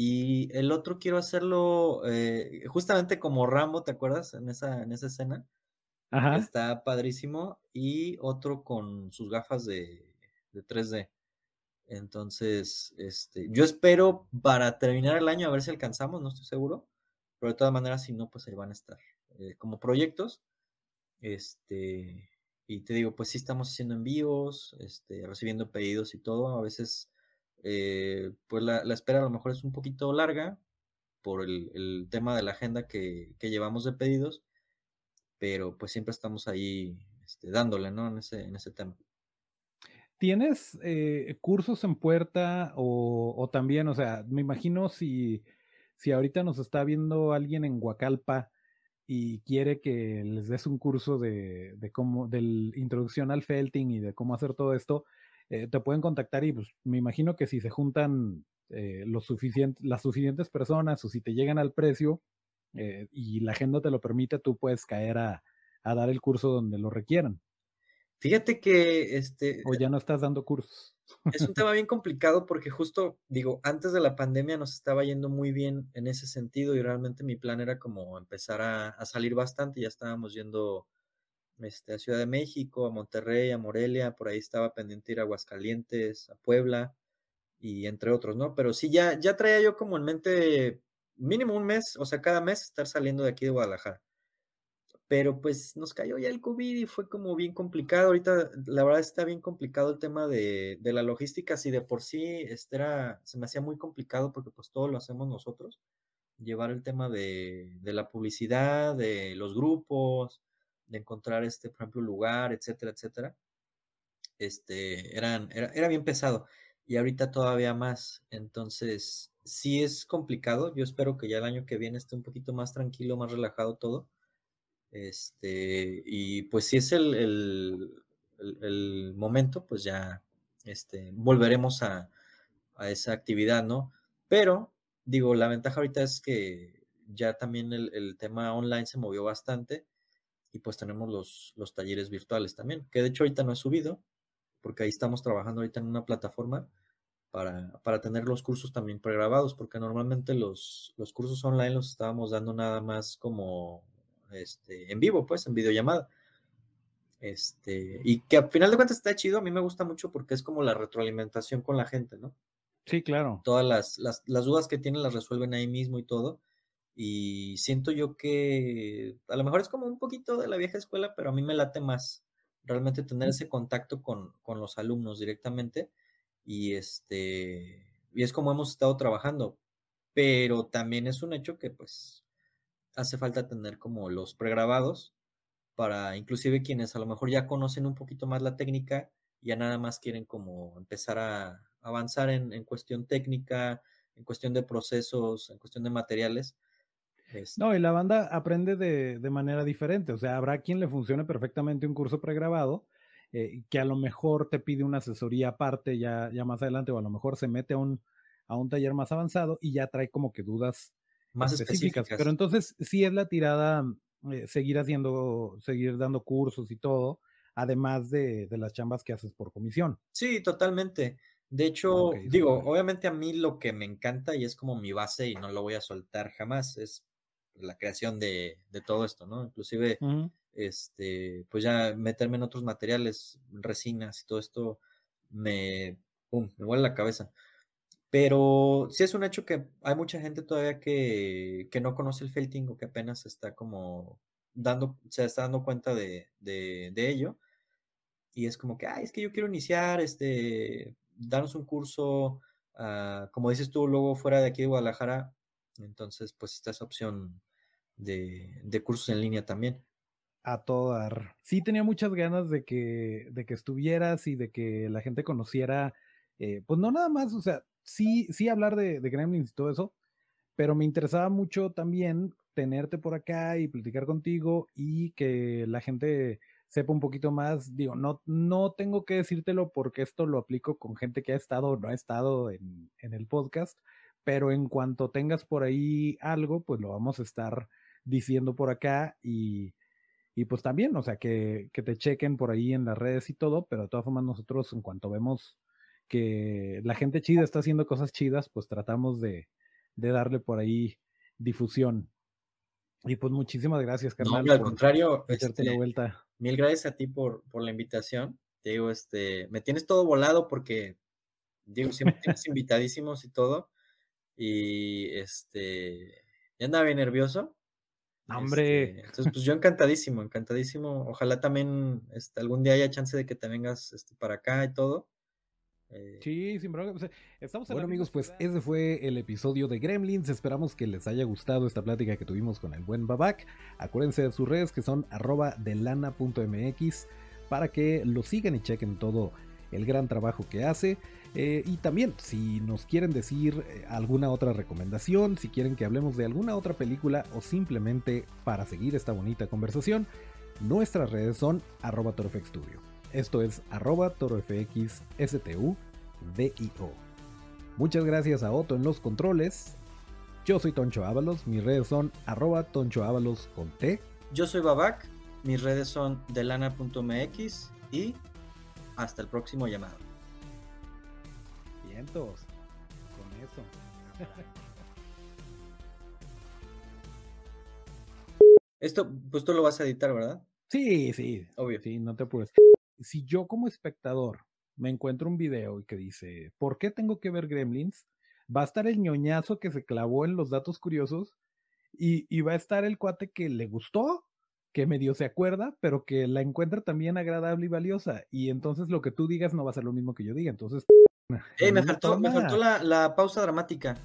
S3: y el otro quiero hacerlo eh, justamente como Rambo, ¿te acuerdas? En esa, en esa escena.
S1: Ajá.
S3: Está padrísimo. Y otro con sus gafas de, de 3D. Entonces, este, yo espero para terminar el año, a ver si alcanzamos, no estoy seguro. pero de todas maneras, si no, pues ahí van a estar eh, como proyectos. Este, y te digo, pues sí estamos haciendo envíos, este, recibiendo pedidos y todo. A veces, eh, pues la, la, espera a lo mejor es un poquito larga por el, el tema de la agenda que, que, llevamos de pedidos, pero pues siempre estamos ahí este, dándole, ¿no? En ese, en ese tema.
S1: ¿Tienes eh, cursos en puerta o, o, también, o sea, me imagino si, si ahorita nos está viendo alguien en Huacalpa y quiere que les des un curso de, de cómo, de introducción al felting y de cómo hacer todo esto, eh, te pueden contactar y pues me imagino que si se juntan eh, los suficientes, las suficientes personas o si te llegan al precio eh, y la agenda te lo permite, tú puedes caer a, a dar el curso donde lo requieran.
S3: Fíjate que este.
S1: O ya no estás dando cursos.
S3: Es un tema bien complicado porque justo, digo, antes de la pandemia nos estaba yendo muy bien en ese sentido y realmente mi plan era como empezar a, salir bastante. Ya estábamos yendo este, a Ciudad de México, a Monterrey, a Morelia, por ahí estaba pendiente ir a Aguascalientes, a Puebla y entre otros, ¿no? Pero sí, ya, ya traía yo como en mente mínimo un mes, o sea, cada mes estar saliendo de aquí de Guadalajara pero pues nos cayó ya el COVID y fue como bien complicado. Ahorita la verdad está bien complicado el tema de, de la logística, si de por sí este era, se me hacía muy complicado porque pues todo lo hacemos nosotros, llevar el tema de, de la publicidad, de los grupos, de encontrar este, por ejemplo, lugar, etcétera, etcétera. Este, eran, era, era bien pesado y ahorita todavía más. Entonces, sí es complicado. Yo espero que ya el año que viene esté un poquito más tranquilo, más relajado todo este, y pues si es el, el, momento, pues ya este, volveremos a, esa actividad, ¿no? Pero, digo, la ventaja ahorita es que ya también el, el, tema online se movió bastante y pues tenemos los, los talleres virtuales también, que de hecho ahorita no he subido, porque ahí estamos trabajando ahorita en una plataforma para, para tener los cursos también pregrabados, porque normalmente los, los cursos online los estábamos dando nada más como este, en vivo, pues, en videollamada. Este, y que al final de cuentas está chido, a mí me gusta mucho porque es como la retroalimentación con la gente, ¿no?
S1: Sí, claro.
S3: Todas las, las, las dudas que tienen las resuelven ahí mismo y todo. Y siento yo que a lo mejor es como un poquito de la vieja escuela, pero a mí me late más realmente tener ese contacto con, con los alumnos directamente. Y este, y es como hemos estado trabajando. Pero también es un hecho que pues hace falta tener como los pregrabados para inclusive quienes a lo mejor ya conocen un poquito más la técnica, ya nada más quieren como empezar a avanzar en, en cuestión técnica, en cuestión de procesos, en cuestión de materiales.
S1: Este no, y la banda aprende de, de, manera diferente, o sea, habrá quien le funcione perfectamente un curso pregrabado, eh, que a lo mejor te pide una asesoría aparte ya, ya más adelante, o a lo mejor se mete a un, a un taller más avanzado y ya trae como que dudas
S3: más específicas. específicas.
S1: Pero entonces sí es la tirada eh, seguir haciendo, seguir dando cursos y todo, además de, de, las chambas que haces por comisión.
S3: Sí, totalmente. De hecho, okay, digo, obviamente a mí lo que me encanta y es como mi base y no lo voy a soltar jamás es la creación de, de todo esto, ¿no? Inclusive, uh -huh. este, pues ya meterme en otros materiales, resinas y todo esto, me, pum, me vuelve la cabeza. Pero sí es un hecho que hay mucha gente todavía que, que no conoce el felting o que apenas está como dando, se está dando cuenta de, de, ello. Y es como que, ay, es que yo quiero iniciar, este, darnos un curso, uh, como dices tú, luego fuera de aquí de Guadalajara. Entonces, pues está esa opción de, de cursos en línea también.
S1: A todo dar. Sí, tenía muchas ganas de que, de que estuvieras y de que la gente conociera, eh, pues no nada más, o sea, sí, sí hablar de, de Gremlins y todo eso, pero me interesaba mucho también tenerte por acá y platicar contigo y que la gente sepa un poquito más. Digo, no, no tengo que decírtelo porque esto lo aplico con gente que ha estado o no ha estado en, en, el podcast, pero en cuanto tengas por ahí algo, pues lo vamos a estar diciendo por acá y, y pues también, o sea, que, que te chequen por ahí en las redes y todo, pero de todas formas nosotros en cuanto vemos que la gente chida está haciendo cosas chidas, pues tratamos de, de darle por ahí difusión. Y pues muchísimas gracias, carnal.
S3: No, al contrario,
S1: echarte este, la vuelta.
S3: Mil gracias a ti por, por la invitación. Te digo, este, me tienes todo volado porque, digo, siempre tienes invitadísimos y todo. Y este, Ya andaba bien nervioso.
S4: Hombre.
S3: Este, entonces, pues yo encantadísimo, encantadísimo. Ojalá también este, algún día haya chance de que te vengas este, para acá y todo. Eh,
S4: Sí, sin problema. o sea, estamos en
S1: Bueno amigos, pues ese fue el episodio de Gremlins. Esperamos que les haya gustado esta plática que tuvimos con el buen Babak. Acuérdense de sus redes que son arroba delana.mx para que lo sigan y chequen todo el gran trabajo que hace. Eh, y también, si nos quieren decir eh, alguna otra recomendación, si quieren que hablemos de alguna otra película o simplemente para seguir esta bonita conversación, nuestras redes son arroba. Esto es arroba torofxstudio. Muchas gracias a Otto en los controles. Yo soy Toncho Ábalos, mis redes son arroba Toncho Ábalos con T.
S3: Yo soy Babac, mis redes son delana.mx y hasta el próximo llamado.
S4: Vientos. Con eso.
S3: Esto, pues tú lo vas a editar, ¿verdad?
S4: Sí, sí.
S3: Obvio.
S4: Sí, no te apures. Si yo como espectador me encuentro un video y que dice, ¿por qué tengo que ver Gremlins? Va a estar el ñoñazo que se clavó en los datos curiosos y, y va a estar el cuate que le gustó, que medio se acuerda, pero que la encuentra también agradable y valiosa. Y entonces lo que tú digas no va a ser lo mismo que yo diga. Entonces,
S3: Eh,
S4: en
S3: me faltó, me faltó la, la pausa dramática.